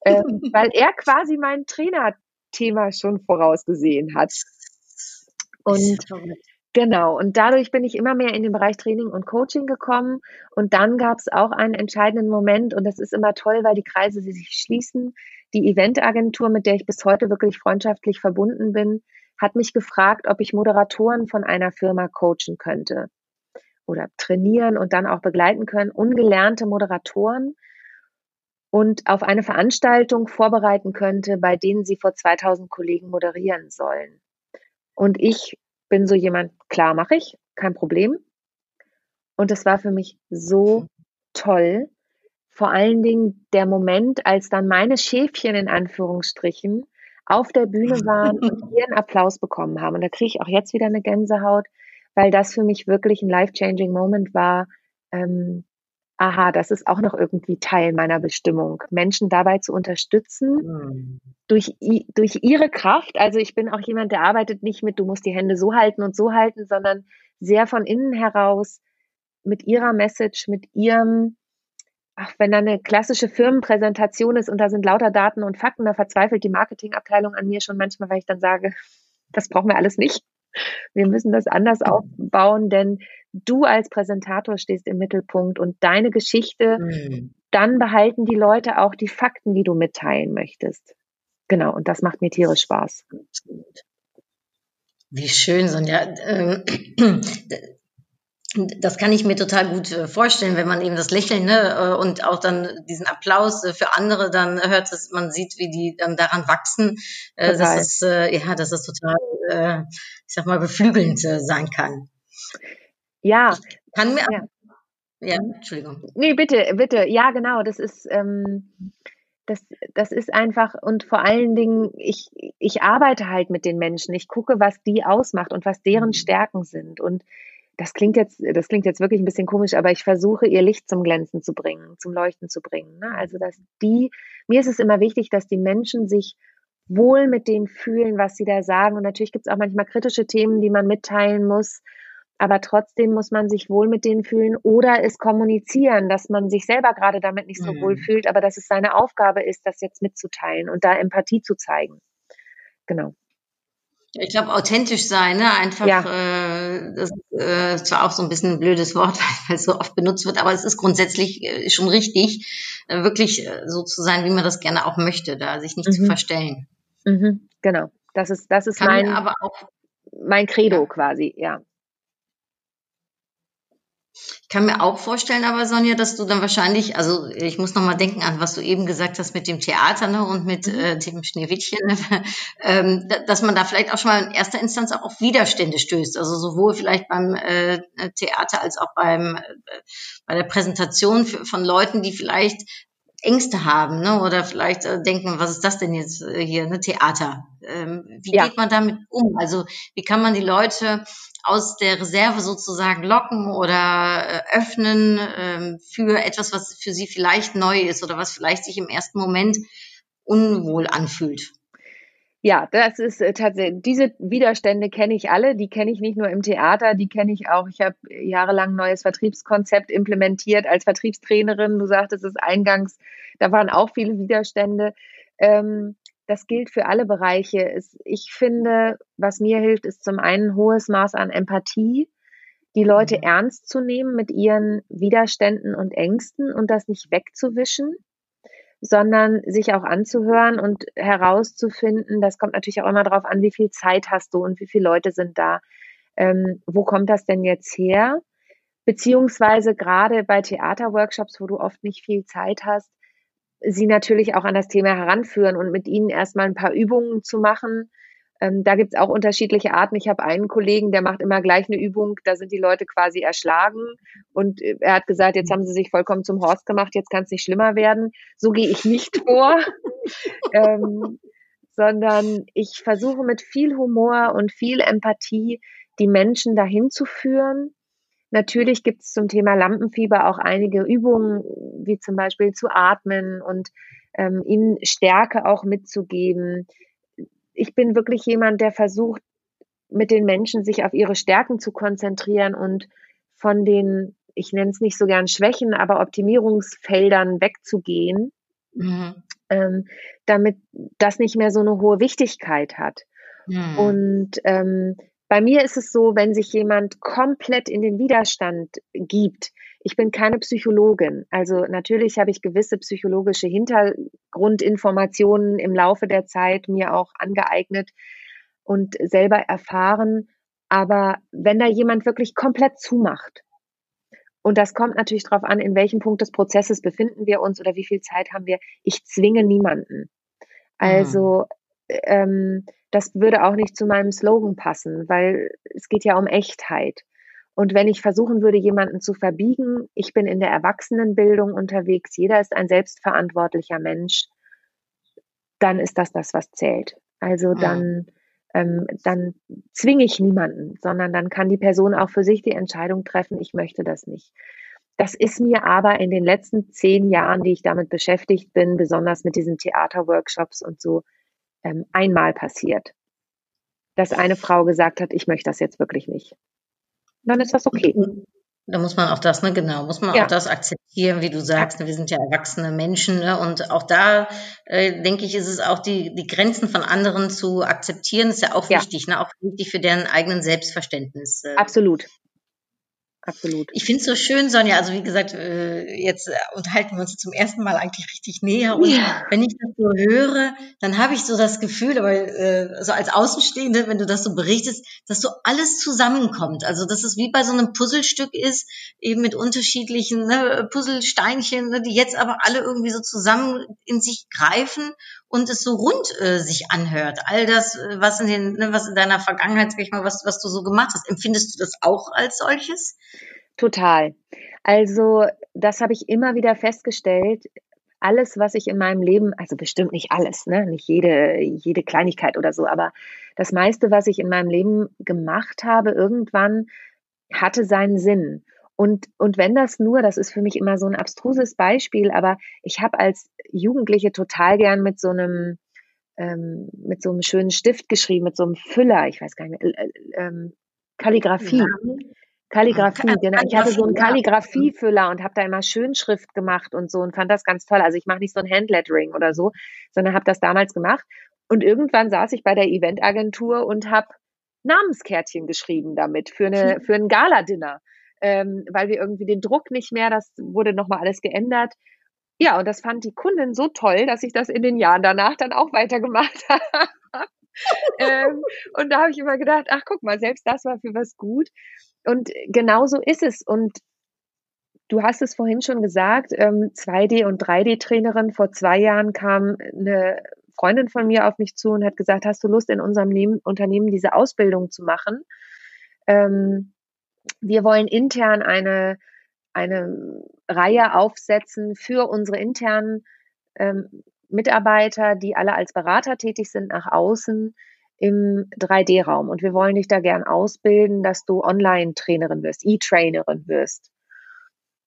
äh, [laughs] weil er quasi mein Trainerthema schon vorausgesehen hat. Und genau, und dadurch bin ich immer mehr in den Bereich Training und Coaching gekommen. Und dann gab es auch einen entscheidenden Moment, und das ist immer toll, weil die Kreise sich schließen. Die Eventagentur, mit der ich bis heute wirklich freundschaftlich verbunden bin, hat mich gefragt, ob ich Moderatoren von einer Firma coachen könnte oder trainieren und dann auch begleiten können, ungelernte Moderatoren und auf eine Veranstaltung vorbereiten könnte, bei denen sie vor 2000 Kollegen moderieren sollen. Und ich bin so jemand, klar mache ich, kein Problem. Und das war für mich so toll. Vor allen Dingen der Moment, als dann meine Schäfchen in Anführungsstrichen auf der Bühne [laughs] waren und ihren Applaus bekommen haben. Und da kriege ich auch jetzt wieder eine Gänsehaut, weil das für mich wirklich ein life-changing Moment war. Ähm, aha, das ist auch noch irgendwie Teil meiner Bestimmung, Menschen dabei zu unterstützen, mhm. durch, durch ihre Kraft. Also ich bin auch jemand, der arbeitet nicht mit, du musst die Hände so halten und so halten, sondern sehr von innen heraus mit ihrer Message, mit ihrem, ach, wenn da eine klassische Firmenpräsentation ist und da sind lauter Daten und Fakten, da verzweifelt die Marketingabteilung an mir schon manchmal, weil ich dann sage, [laughs] das brauchen wir alles nicht. Wir müssen das anders aufbauen, denn du als Präsentator stehst im Mittelpunkt und deine Geschichte, mhm. dann behalten die Leute auch die Fakten, die du mitteilen möchtest. Genau, und das macht mir tierisch Spaß. Wie schön, Sonja. Ähm, [clears throat] das kann ich mir total gut äh, vorstellen, wenn man eben das Lächeln ne, äh, und auch dann diesen Applaus äh, für andere dann hört, dass man sieht, wie die dann daran wachsen. Total. dass es, äh, ja, dass es total, ich sag mal, beflügelnd sein kann. Ja, Kann mir, Ja. ja, Entschuldigung. Nee, bitte, bitte. Ja, genau. Das ist, ähm, das, das ist einfach, und vor allen Dingen, ich, ich arbeite halt mit den Menschen. Ich gucke, was die ausmacht und was deren Mhm. Stärken sind. Und das klingt jetzt, das klingt jetzt wirklich ein bisschen komisch, aber ich versuche, ihr Licht zum Glänzen zu bringen, zum Leuchten zu bringen. Ne? Also, dass die, mir ist es immer wichtig, dass die Menschen sich wohl mit dem fühlen, was sie da sagen. Und natürlich gibt es auch manchmal kritische Themen, die man mitteilen muss. Aber trotzdem muss man sich wohl mit denen fühlen oder es kommunizieren, dass man sich selber gerade damit nicht so Mhm. wohl fühlt, aber dass es seine Aufgabe ist, das jetzt mitzuteilen und da Empathie zu zeigen. Genau. Ich glaube, authentisch sein, ne? einfach, Ja. äh, das ist äh, zwar auch so ein bisschen ein blödes Wort, [laughs] weil es so oft benutzt wird, aber es ist grundsätzlich äh, schon richtig, äh, wirklich äh, so zu sein, wie man das gerne auch möchte, da sich nicht zu Mhm. verstellen. Mhm. Genau. Das ist, das ist Kann mein, aber auch mein Credo Ja. quasi, ja. Ich kann mir auch vorstellen, aber Sonja, dass du dann wahrscheinlich, also ich muss noch mal denken an, was du eben gesagt hast mit dem Theater ne, und mit Mhm. äh, dem Schneewittchen, ne, [laughs] ähm, da- dass man da vielleicht auch schon mal in erster Instanz auch auf Widerstände stößt. Also sowohl vielleicht beim äh, Theater als auch beim äh, bei der Präsentation von Leuten, die vielleicht Ängste haben, ne, oder vielleicht äh, denken, was ist das denn jetzt äh, hier, ne, Theater? Ähm, wie Ja. geht man damit um? Also wie kann man die Leute aus der Reserve sozusagen locken oder äh, öffnen ähm, für etwas, was für sie vielleicht neu ist oder was vielleicht sich im ersten Moment unwohl anfühlt? Ja, das ist äh, tatsächlich, diese Widerstände kenne ich alle, die kenne ich nicht nur im Theater, die kenne ich auch. Ich habe jahrelang ein neues Vertriebskonzept implementiert als Vertriebstrainerin. Du sagtest es eingangs, da waren auch viele Widerstände. Ähm, das gilt für alle Bereiche. Ich finde, was mir hilft, ist zum einen ein hohes Maß an Empathie, die Leute Mhm. ernst zu nehmen mit ihren Widerständen und Ängsten und das nicht wegzuwischen sondern sich auch anzuhören und herauszufinden, das kommt natürlich auch immer darauf an, wie viel Zeit hast du und wie viele Leute sind da. Ähm, wo kommt das denn jetzt her? Beziehungsweise gerade bei Theaterworkshops, wo du oft nicht viel Zeit hast, sie natürlich auch an das Thema heranführen und mit ihnen erstmal ein paar Übungen zu machen. Ähm, da gibt's auch unterschiedliche Arten. Ich habe einen Kollegen, der macht immer gleich eine Übung, da sind die Leute quasi erschlagen und äh, er hat gesagt, jetzt haben sie sich vollkommen zum Horst gemacht, jetzt kann es nicht schlimmer werden. So gehe ich nicht [laughs] vor, ähm, sondern ich versuche mit viel Humor und viel Empathie die Menschen dahin zu führen. Natürlich gibt es zum Thema Lampenfieber auch einige Übungen, wie zum Beispiel zu atmen und ähm, ihnen Stärke auch mitzugeben. Ich bin wirklich jemand, der versucht, mit den Menschen sich auf ihre Stärken zu konzentrieren und von den, ich nenne es nicht so gern Schwächen, aber Optimierungsfeldern wegzugehen, Mhm. ähm, damit das nicht mehr so eine hohe Wichtigkeit hat. Mhm. Und ähm, bei mir ist es so, wenn sich jemand komplett in den Widerstand gibt, ich bin keine Psychologin. Also natürlich habe ich gewisse psychologische Hintergrundinformationen im Laufe der Zeit mir auch angeeignet und selber erfahren. Aber wenn da jemand wirklich komplett zumacht, und das kommt natürlich darauf an, in welchem Punkt des Prozesses befinden wir uns oder wie viel Zeit haben wir. Ich zwinge niemanden. Also ähm, das würde auch nicht zu meinem Slogan passen, weil es geht ja um Echtheit. Und wenn ich versuchen würde, jemanden zu verbiegen, ich bin in der Erwachsenenbildung unterwegs, jeder ist ein selbstverantwortlicher Mensch, dann ist das das, was zählt. Also Mhm. dann, ähm, dann zwinge ich niemanden, sondern dann kann die Person auch für sich die Entscheidung treffen, ich möchte das nicht. Das ist mir aber in den letzten zehn Jahren, die ich damit beschäftigt bin, besonders mit diesen Theaterworkshops und so, ähm, einmal passiert, dass eine Frau gesagt hat, ich möchte das jetzt wirklich nicht. Dann ist das okay. Da muss man auch das, ne, genau, muss man Ja. auch das akzeptieren, wie du sagst, ne, wir sind ja erwachsene Menschen, ne, und auch da, äh, denke ich, ist es auch die, die Grenzen von anderen zu akzeptieren, ist ja auch Ja. wichtig, ne, auch wichtig für deren eigenen Selbstverständnis. Äh, Absolut. Absolut. Ich finde es so schön, Sonja. Also wie gesagt, äh, jetzt äh, unterhalten wir uns zum ersten Mal eigentlich richtig näher. Und Ja. wenn ich das so höre, dann habe ich so das Gefühl, aber äh, so als Außenstehende, wenn du das so berichtest, dass so alles zusammenkommt. Also dass es wie bei so einem Puzzlestück ist, eben mit unterschiedlichen ne, Puzzlesteinchen, ne, die jetzt aber alle irgendwie so zusammen in sich greifen und es so rund äh, sich anhört. All das, äh, was in den, ne, was in deiner Vergangenheit, sag ich mal, was, was du so gemacht hast, empfindest du das auch als solches? Total. Also, das habe ich immer wieder festgestellt. Alles, was ich in meinem Leben, also bestimmt nicht alles, ne? nicht jede, jede Kleinigkeit oder so, aber das meiste, was ich in meinem Leben gemacht habe, irgendwann hatte seinen Sinn. Und, und wenn das nur, das ist für mich immer so ein abstruses Beispiel, aber ich habe als Jugendliche total gern mit so einem, ähm, mit so einem schönen Stift geschrieben, mit so einem Füller, ich weiß gar nicht mehr, äh, äh, ähm, Kalligraphie. Kalligraphie, Ah, genau. Ich hatte so einen Kalligraphie, ja. Kalligraphiefüller und habe da immer Schönschrift gemacht und so und fand das ganz toll. Also ich mache nicht so ein Handlettering oder so, sondern habe das damals gemacht. Und irgendwann saß ich bei der Eventagentur und habe Namenskärtchen geschrieben damit für eine [laughs] für ein Galadinner, ähm, weil wir irgendwie den Druck nicht mehr, das wurde noch mal alles geändert. Ja, und das fand die Kundin so toll, dass ich das in den Jahren danach dann auch weitergemacht [laughs] habe. ähm, und da habe ich immer gedacht, ach guck mal, selbst das war für was gut. Und genau so ist es. Und du hast es vorhin schon gesagt, ähm, 2D- und 3D-Trainerin. Vor zwei Jahren kam eine Freundin von mir auf mich zu und hat gesagt, hast du Lust, in unserem Nehmen, Unternehmen diese Ausbildung zu machen? Ähm, wir wollen intern eine, eine Reihe aufsetzen für unsere internen ähm, Mitarbeiter, die alle als Berater tätig sind nach außen im 3D-Raum. Und wir wollen dich da gern ausbilden, dass du Online-Trainerin wirst, E-Trainerin wirst.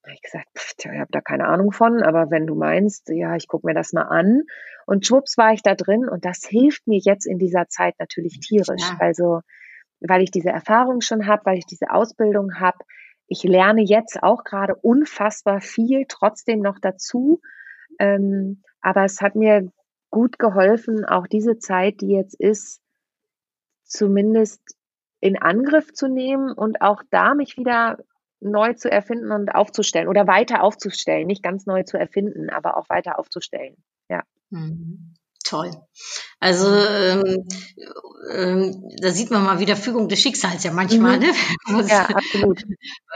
Da habe ich gesagt, pff, ich habe da keine Ahnung von, aber wenn du meinst, ja, ich gucke mir das mal an. Und schwupps war ich da drin und das hilft mir jetzt in dieser Zeit natürlich tierisch. Ja. Also, weil ich diese Erfahrung schon habe, weil ich diese Ausbildung habe. Ich lerne jetzt auch gerade unfassbar viel trotzdem noch dazu. Ähm, aber es hat mir gut geholfen, auch diese Zeit, die jetzt ist, zumindest in Angriff zu nehmen und auch da mich wieder neu zu erfinden und aufzustellen oder weiter aufzustellen. Nicht ganz neu zu erfinden, aber auch weiter aufzustellen. Ja. Mhm. Toll. Also ähm, ähm, da sieht man mal wieder Fügung des Schicksals ja manchmal, Mhm. ne? [laughs] was, Ja, absolut.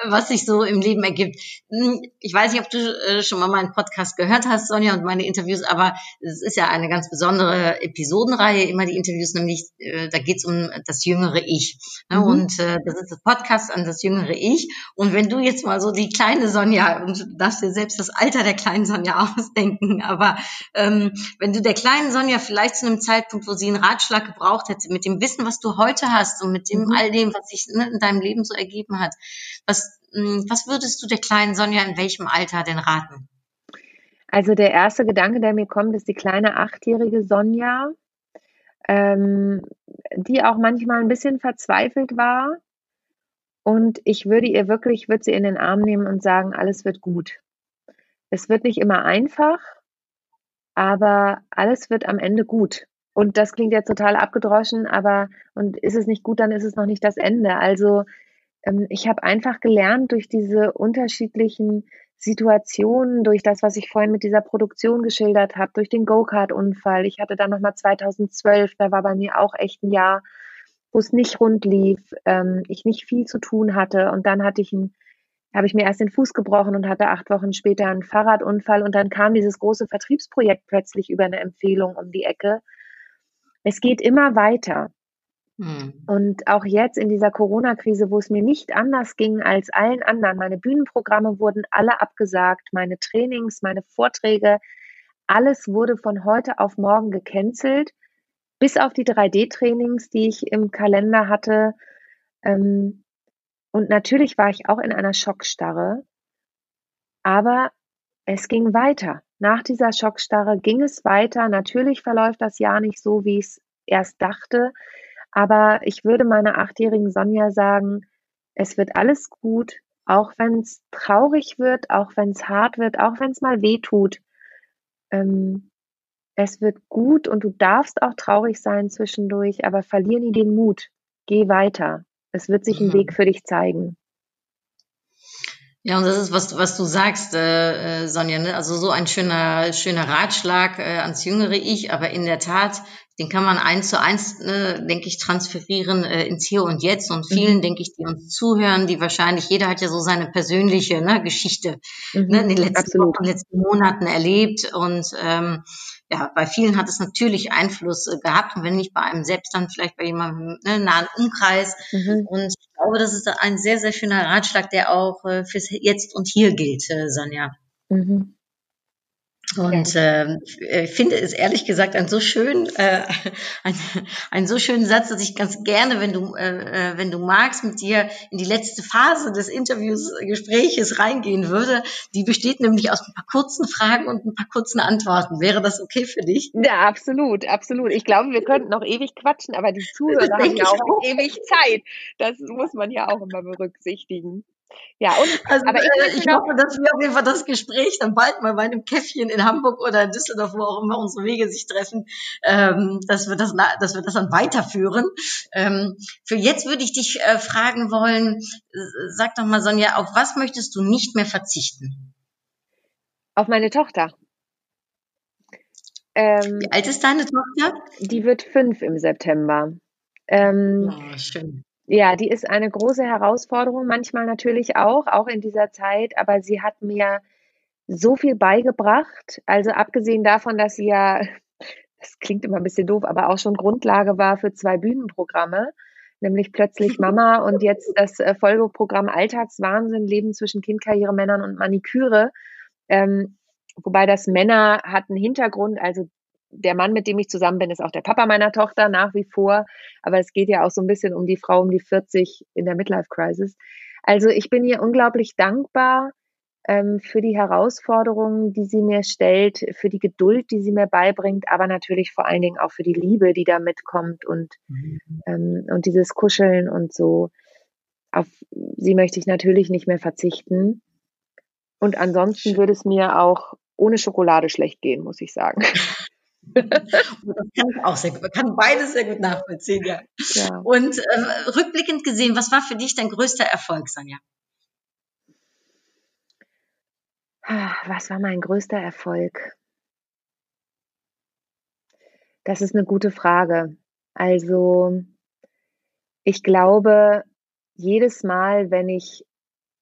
was sich so im Leben ergibt. Hm, Ich weiß nicht, ob du äh, schon mal meinen Podcast gehört hast, Sonja, und meine Interviews, aber es ist ja eine ganz besondere Episodenreihe, immer die Interviews, nämlich äh, da geht's um das jüngere Ich. Ne? Mhm. Und äh, das ist das Podcast an das jüngere Ich. Und wenn du jetzt mal so die kleine Sonja, und du darfst dir selbst das Alter der kleinen Sonja [laughs] ausdenken, aber ähm, wenn du der kleinen Sonja vielleicht zu einem Zeitpunkt, wo sie einen Ratschlag gebraucht hätte, mit dem Wissen, was du heute hast und mit dem Mhm. all dem, was sich ne, in deinem Leben so ergeben hat, was, mh, was würdest du der kleinen Sonja in welchem Alter denn raten? Also der erste Gedanke, der mir kommt, ist die kleine achtjährige Sonja, ähm, die auch manchmal ein bisschen verzweifelt war. Und ich würde ihr wirklich, ich würde sie in den Arm nehmen und sagen, alles wird gut. Es wird nicht immer einfach, aber alles wird am Ende gut. Und das klingt jetzt total abgedroschen, aber und ist es nicht gut, dann ist es noch nicht das Ende. Also ähm, ich habe einfach gelernt durch diese unterschiedlichen Situationen, durch das, was ich vorhin mit dieser Produktion geschildert habe, durch den Go-Kart-Unfall. Ich hatte dann nochmal 2012, da war bei mir auch echt ein Jahr, wo es nicht rund lief, ähm, ich nicht viel zu tun hatte. Und dann hatte ich ein, habe ich mir erst den Fuß gebrochen und hatte acht Wochen später einen Fahrradunfall. Und dann kam dieses große Vertriebsprojekt plötzlich über eine Empfehlung um die Ecke. Es geht immer weiter. Hm. Und auch jetzt in dieser Corona-Krise, wo es mir nicht anders ging als allen anderen, meine Bühnenprogramme wurden alle abgesagt, meine Trainings, meine Vorträge, alles wurde von heute auf morgen gecancelt, bis auf die 3D-Trainings, die ich im Kalender hatte. Ähm, und natürlich war ich auch in einer Schockstarre, aber es ging weiter. Nach dieser Schockstarre ging es weiter. Natürlich verläuft das Jahr nicht so, wie ich es erst dachte. Aber ich würde meiner achtjährigen Sonja sagen, es wird alles gut, auch wenn es traurig wird, auch wenn es hart wird, auch wenn es mal weh tut. Ähm, es wird gut und du darfst auch traurig sein zwischendurch, aber verlier nie den Mut. Geh weiter. Es wird sich ein Mhm. Weg für dich zeigen. Ja, und das ist, was, was du sagst, äh, äh, Sonja, ne? also so ein schöner, schöner Ratschlag äh, ans jüngere Ich, aber in der Tat, den kann man eins zu eins, ne, denke ich, transferieren äh, ins Hier und Jetzt und vielen, mhm. denke ich, die uns zuhören, die wahrscheinlich, jeder hat ja so seine persönliche ne, Geschichte mhm, ne, in den letzten Wochen, letzten Monaten erlebt und ähm, ja, bei vielen hat es natürlich Einfluss äh, gehabt und wenn nicht bei einem selbst, dann vielleicht bei jemandem ne, nahen Umkreis. Mhm. Und ich glaube, das ist ein sehr, sehr schöner Ratschlag, der auch äh, fürs Jetzt und Hier gilt, äh, Sonja. Mhm. Und ähm, äh, ich finde es ehrlich gesagt ein so schön, äh, [laughs] ein, ein so schönen Satz, dass ich ganz gerne, wenn du, äh, äh, wenn du magst, mit dir in die letzte Phase des Interviews, Gespräches reingehen würde. Die besteht nämlich aus ein paar kurzen Fragen und ein paar kurzen Antworten. Wäre das okay für dich? Ja, absolut, absolut. Ich glaube, wir könnten noch ewig quatschen, aber die [laughs] Zuhörer haben ja auch, auch ewig Zeit. Das muss man ja auch immer berücksichtigen. Ja, und, also, aber ich, äh, ich hoffe, dass wir auf jeden Fall das Gespräch dann bald mal bei einem Käffchen in Hamburg oder in Düsseldorf, wo auch immer unsere Wege sich treffen, ähm, dass wir das, dass wir das dann weiterführen. Ähm, für jetzt würde ich dich äh, fragen wollen, sag doch mal, Sonja, auf was möchtest du nicht mehr verzichten? Auf meine Tochter. Ähm, Wie alt ist deine Tochter? Die wird fünf im September. Ähm, oh, schön. Ja, die ist eine große Herausforderung, manchmal natürlich auch, auch in dieser Zeit, aber sie hat mir so viel beigebracht. Also abgesehen davon, dass sie ja, [laughs] das klingt immer ein bisschen doof, aber auch schon Grundlage war für zwei Bühnenprogramme, nämlich plötzlich [laughs] Mama und jetzt das äh, Folgeprogramm Alltagswahnsinn, Leben zwischen Kindkarriere, Männern und Maniküre. Ähm, wobei das Männer hat einen Hintergrund, also der Mann, mit dem ich zusammen bin, ist auch der Papa meiner Tochter nach wie vor. Aber es geht ja auch so ein bisschen um die Frau um die 40 in der Midlife Crisis. Also ich bin ihr unglaublich dankbar ähm, für die Herausforderungen, die sie mir stellt, für die Geduld, die sie mir beibringt, aber natürlich vor allen Dingen auch für die Liebe, die da mitkommt und, mhm. ähm, und dieses Kuscheln und so. Auf sie möchte ich natürlich nicht mehr verzichten. Und ansonsten würde es mir auch ohne Schokolade schlecht gehen, muss ich sagen. [laughs] das kann ich auch sehr gut. Man kann beides sehr gut nachvollziehen, ja. ja. Und ähm, rückblickend gesehen, was war für dich dein größter Erfolg, Sonja? Ah, was war mein größter Erfolg? Das ist eine gute Frage. Also, ich glaube, jedes Mal, wenn ich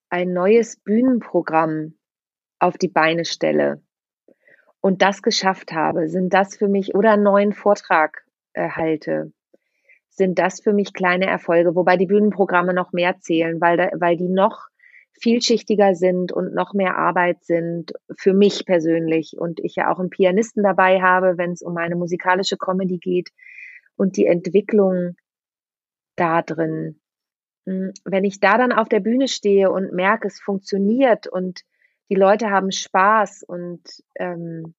ein neues Bühnenprogramm auf die Beine stelle, und das geschafft habe, sind das für mich oder einen neuen Vortrag erhalte, sind das für mich kleine Erfolge, wobei die Bühnenprogramme noch mehr zählen, weil, da, weil die noch vielschichtiger sind und noch mehr Arbeit sind für mich persönlich und ich ja auch einen Pianisten dabei habe, wenn es um eine musikalische Comedy geht und die Entwicklung da drin. Hm, wenn ich da dann auf der Bühne stehe und merke, es funktioniert und die Leute haben Spaß und ähm,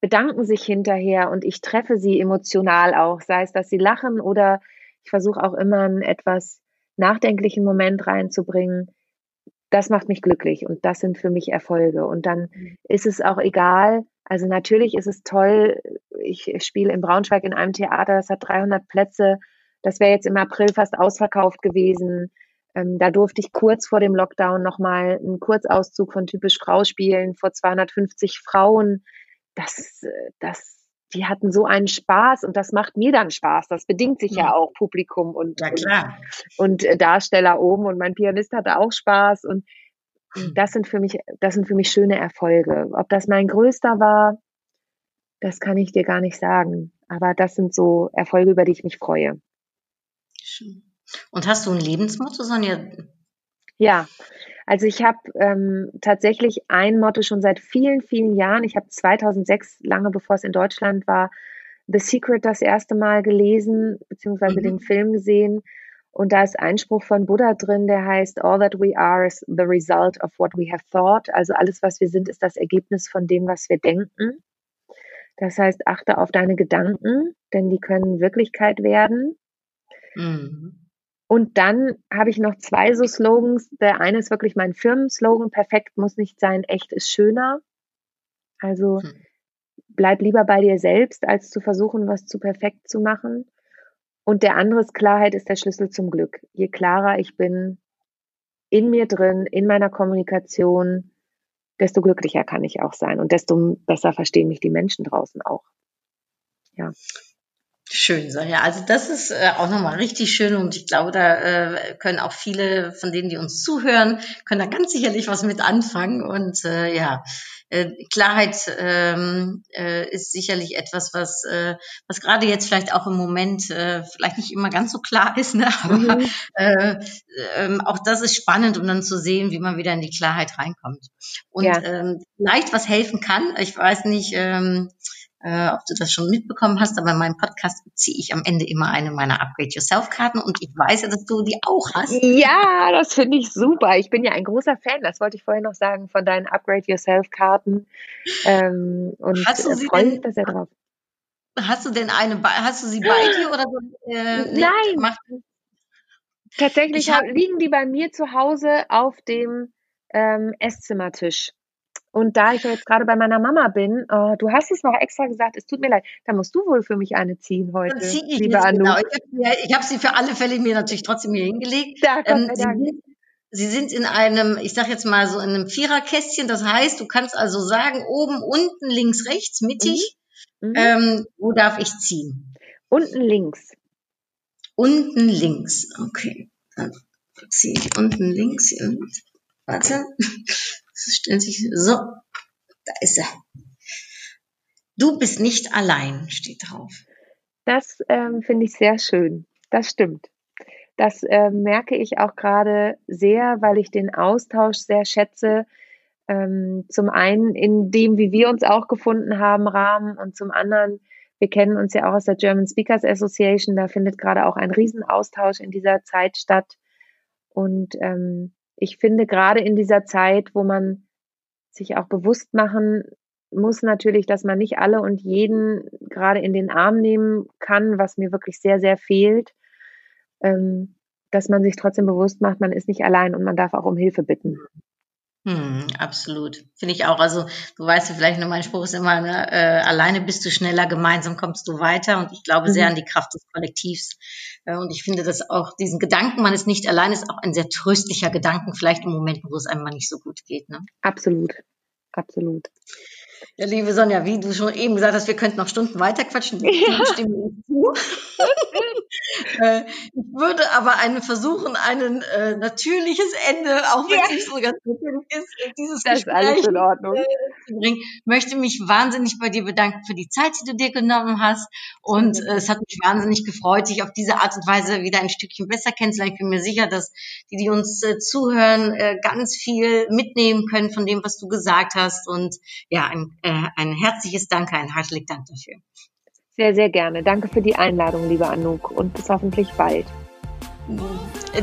bedanken sich hinterher und ich treffe sie emotional auch, sei es, dass sie lachen oder ich versuche auch immer einen etwas nachdenklichen Moment reinzubringen. Das macht mich glücklich und das sind für mich Erfolge. Und dann mhm. ist es auch egal. Also natürlich ist es toll. Ich spiele in Braunschweig in einem Theater, das hat 300 Plätze. Das wäre jetzt im April fast ausverkauft gewesen. Ähm, da durfte ich kurz vor dem Lockdown nochmal einen Kurzauszug von typisch Frau spielen vor 250 Frauen. Das, das, die hatten so einen Spaß und das macht mir dann Spaß. Das bedingt sich ja, ja auch Publikum und, ja, und, und äh, Darsteller oben und mein Pianist hatte auch Spaß und hm. das sind für mich, das sind für mich schöne Erfolge. Ob das mein größter war, das kann ich dir gar nicht sagen. Aber das sind so Erfolge, über die ich mich freue. Schön. Und hast du ein Lebensmotto, Sonja? Ja, also ich habe ähm, tatsächlich ein Motto schon seit vielen, vielen Jahren. Ich habe 2006, lange bevor es in Deutschland war, The Secret das erste Mal gelesen, beziehungsweise mhm. den Film gesehen. Und da ist ein Spruch von Buddha drin, der heißt, All that we are is the result of what we have thought. Also alles, was wir sind, ist das Ergebnis von dem, was wir denken. Das heißt, achte auf deine Gedanken, denn die können Wirklichkeit werden. Mhm. Und dann habe ich noch zwei so Slogans. Der eine ist wirklich mein Firmenslogan, perfekt muss nicht sein, echt ist schöner. Also hm. bleib lieber bei dir selbst, als zu versuchen, was zu perfekt zu machen. Und der andere ist Klarheit ist der Schlüssel zum Glück. Je klarer ich bin, in mir drin, in meiner Kommunikation, desto glücklicher kann ich auch sein und desto besser verstehen mich die Menschen draußen auch. Ja. Schön, Sonja. Also das ist äh, auch nochmal richtig schön und ich glaube, da äh, können auch viele von denen, die uns zuhören, können da ganz sicherlich was mit anfangen. Und äh, ja, äh, Klarheit ähm, äh, ist sicherlich etwas, was, äh, was gerade jetzt vielleicht auch im Moment äh, vielleicht nicht immer ganz so klar [laughs] ist, ne? aber mhm. äh, äh, auch das ist spannend, um dann zu sehen, wie man wieder in die Klarheit reinkommt. Und ja. ähm, vielleicht was helfen kann, ich weiß nicht, ähm, äh, ob du das schon mitbekommen hast, aber in meinem Podcast ziehe ich am Ende immer eine meiner Upgrade Yourself Karten und ich weiß ja, dass du die auch hast. Ja, das finde ich super. Ich bin ja ein großer Fan, das wollte ich vorhin noch sagen, von deinen Upgrade Yourself Karten. Ähm, und hast du sie freue mich da sehr drauf. Hast du denn eine, hast du sie bei dir oder so? Äh, Nein. Mach, Tatsächlich hab, liegen die bei mir zu Hause auf dem ähm, Esszimmertisch. Und da ich jetzt gerade bei meiner Mama bin, oh, du hast es noch extra gesagt, es tut mir leid, da musst du wohl für mich eine ziehen heute. Dann ziehe ich liebe Anu. Genau. Ich habe hab sie für alle Fälle mir natürlich trotzdem hier hingelegt. Ja, ähm, sie, sind, sie sind in einem, ich sag jetzt mal so in einem Viererkästchen. Das heißt, du kannst also sagen, oben, unten, links, rechts, mittig. Mhm. Mhm. Ähm, wo darf ich ziehen? Unten links. Unten links. Okay. Dann ziehe ich unten links. Warte. Stellt sich so. Da ist er. Du bist nicht allein, steht drauf. Das ähm, finde ich sehr schön. Das stimmt. Das äh, merke ich auch gerade sehr, weil ich den Austausch sehr schätze. Ähm, zum einen in dem, wie wir uns auch gefunden haben, Rahmen und zum anderen, wir kennen uns ja auch aus der German Speakers Association. Da findet gerade auch ein Riesenaustausch in dieser Zeit statt. Und ähm, ich finde gerade in dieser Zeit, wo man sich auch bewusst machen muss natürlich, dass man nicht alle und jeden gerade in den Arm nehmen kann, was mir wirklich sehr, sehr fehlt, ähm, dass man sich trotzdem bewusst macht, man ist nicht allein und man darf auch um Hilfe bitten. Hm, absolut. Finde ich auch. Also du weißt ja vielleicht nur, mein Spruch ist immer, ne, äh, alleine bist du schneller, gemeinsam kommst du weiter. Und ich glaube mhm. sehr an die Kraft des Kollektivs. Äh, und ich finde, dass auch diesen Gedanken, man ist nicht allein, ist auch ein sehr tröstlicher Gedanken, vielleicht im Moment, wo es einem mal nicht so gut geht. Ne? Absolut. Absolut. Ja, liebe Sonja, wie du schon eben gesagt hast, wir könnten noch Stunden weiter quatschen. Ja. Stimmen zu. [laughs] Äh, ich würde aber einen versuchen, ein äh, natürliches Ende, auch wenn es nicht so ganz natürlich ist, dieses das Gespräch ist alles in Ordnung. Äh, zu bringen. Möchte mich wahnsinnig bei dir bedanken für die Zeit, die du dir genommen hast. Und äh, es hat mich wahnsinnig gefreut, dich auf diese Art und Weise wieder ein Stückchen besser kennenzulernen. Ich bin mir sicher, dass die, die uns äh, zuhören, ganz viel mitnehmen können von dem, was du gesagt hast. Und ja, ein, äh, ein herzliches Danke, ein herzlichen Dank dafür. Sehr, sehr gerne. Danke für die Einladung, lieber Anouk, und bis hoffentlich bald.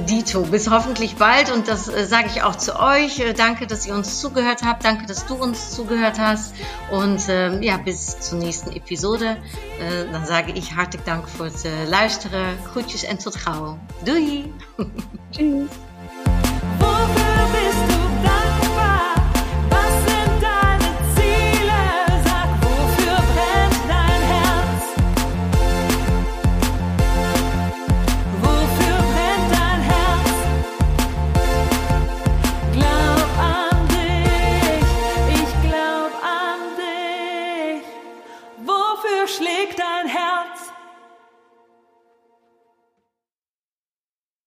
Dito, bis hoffentlich bald und das äh, sage ich auch zu euch. Äh, danke, dass ihr uns zugehört habt. Danke, dass du uns zugehört hast. Und ähm, ja, bis zur nächsten Episode. Äh, dann sage ich hartelijk dank voor het luisteren. Groetjes en tot gauw. [laughs] Doei! Tschüss!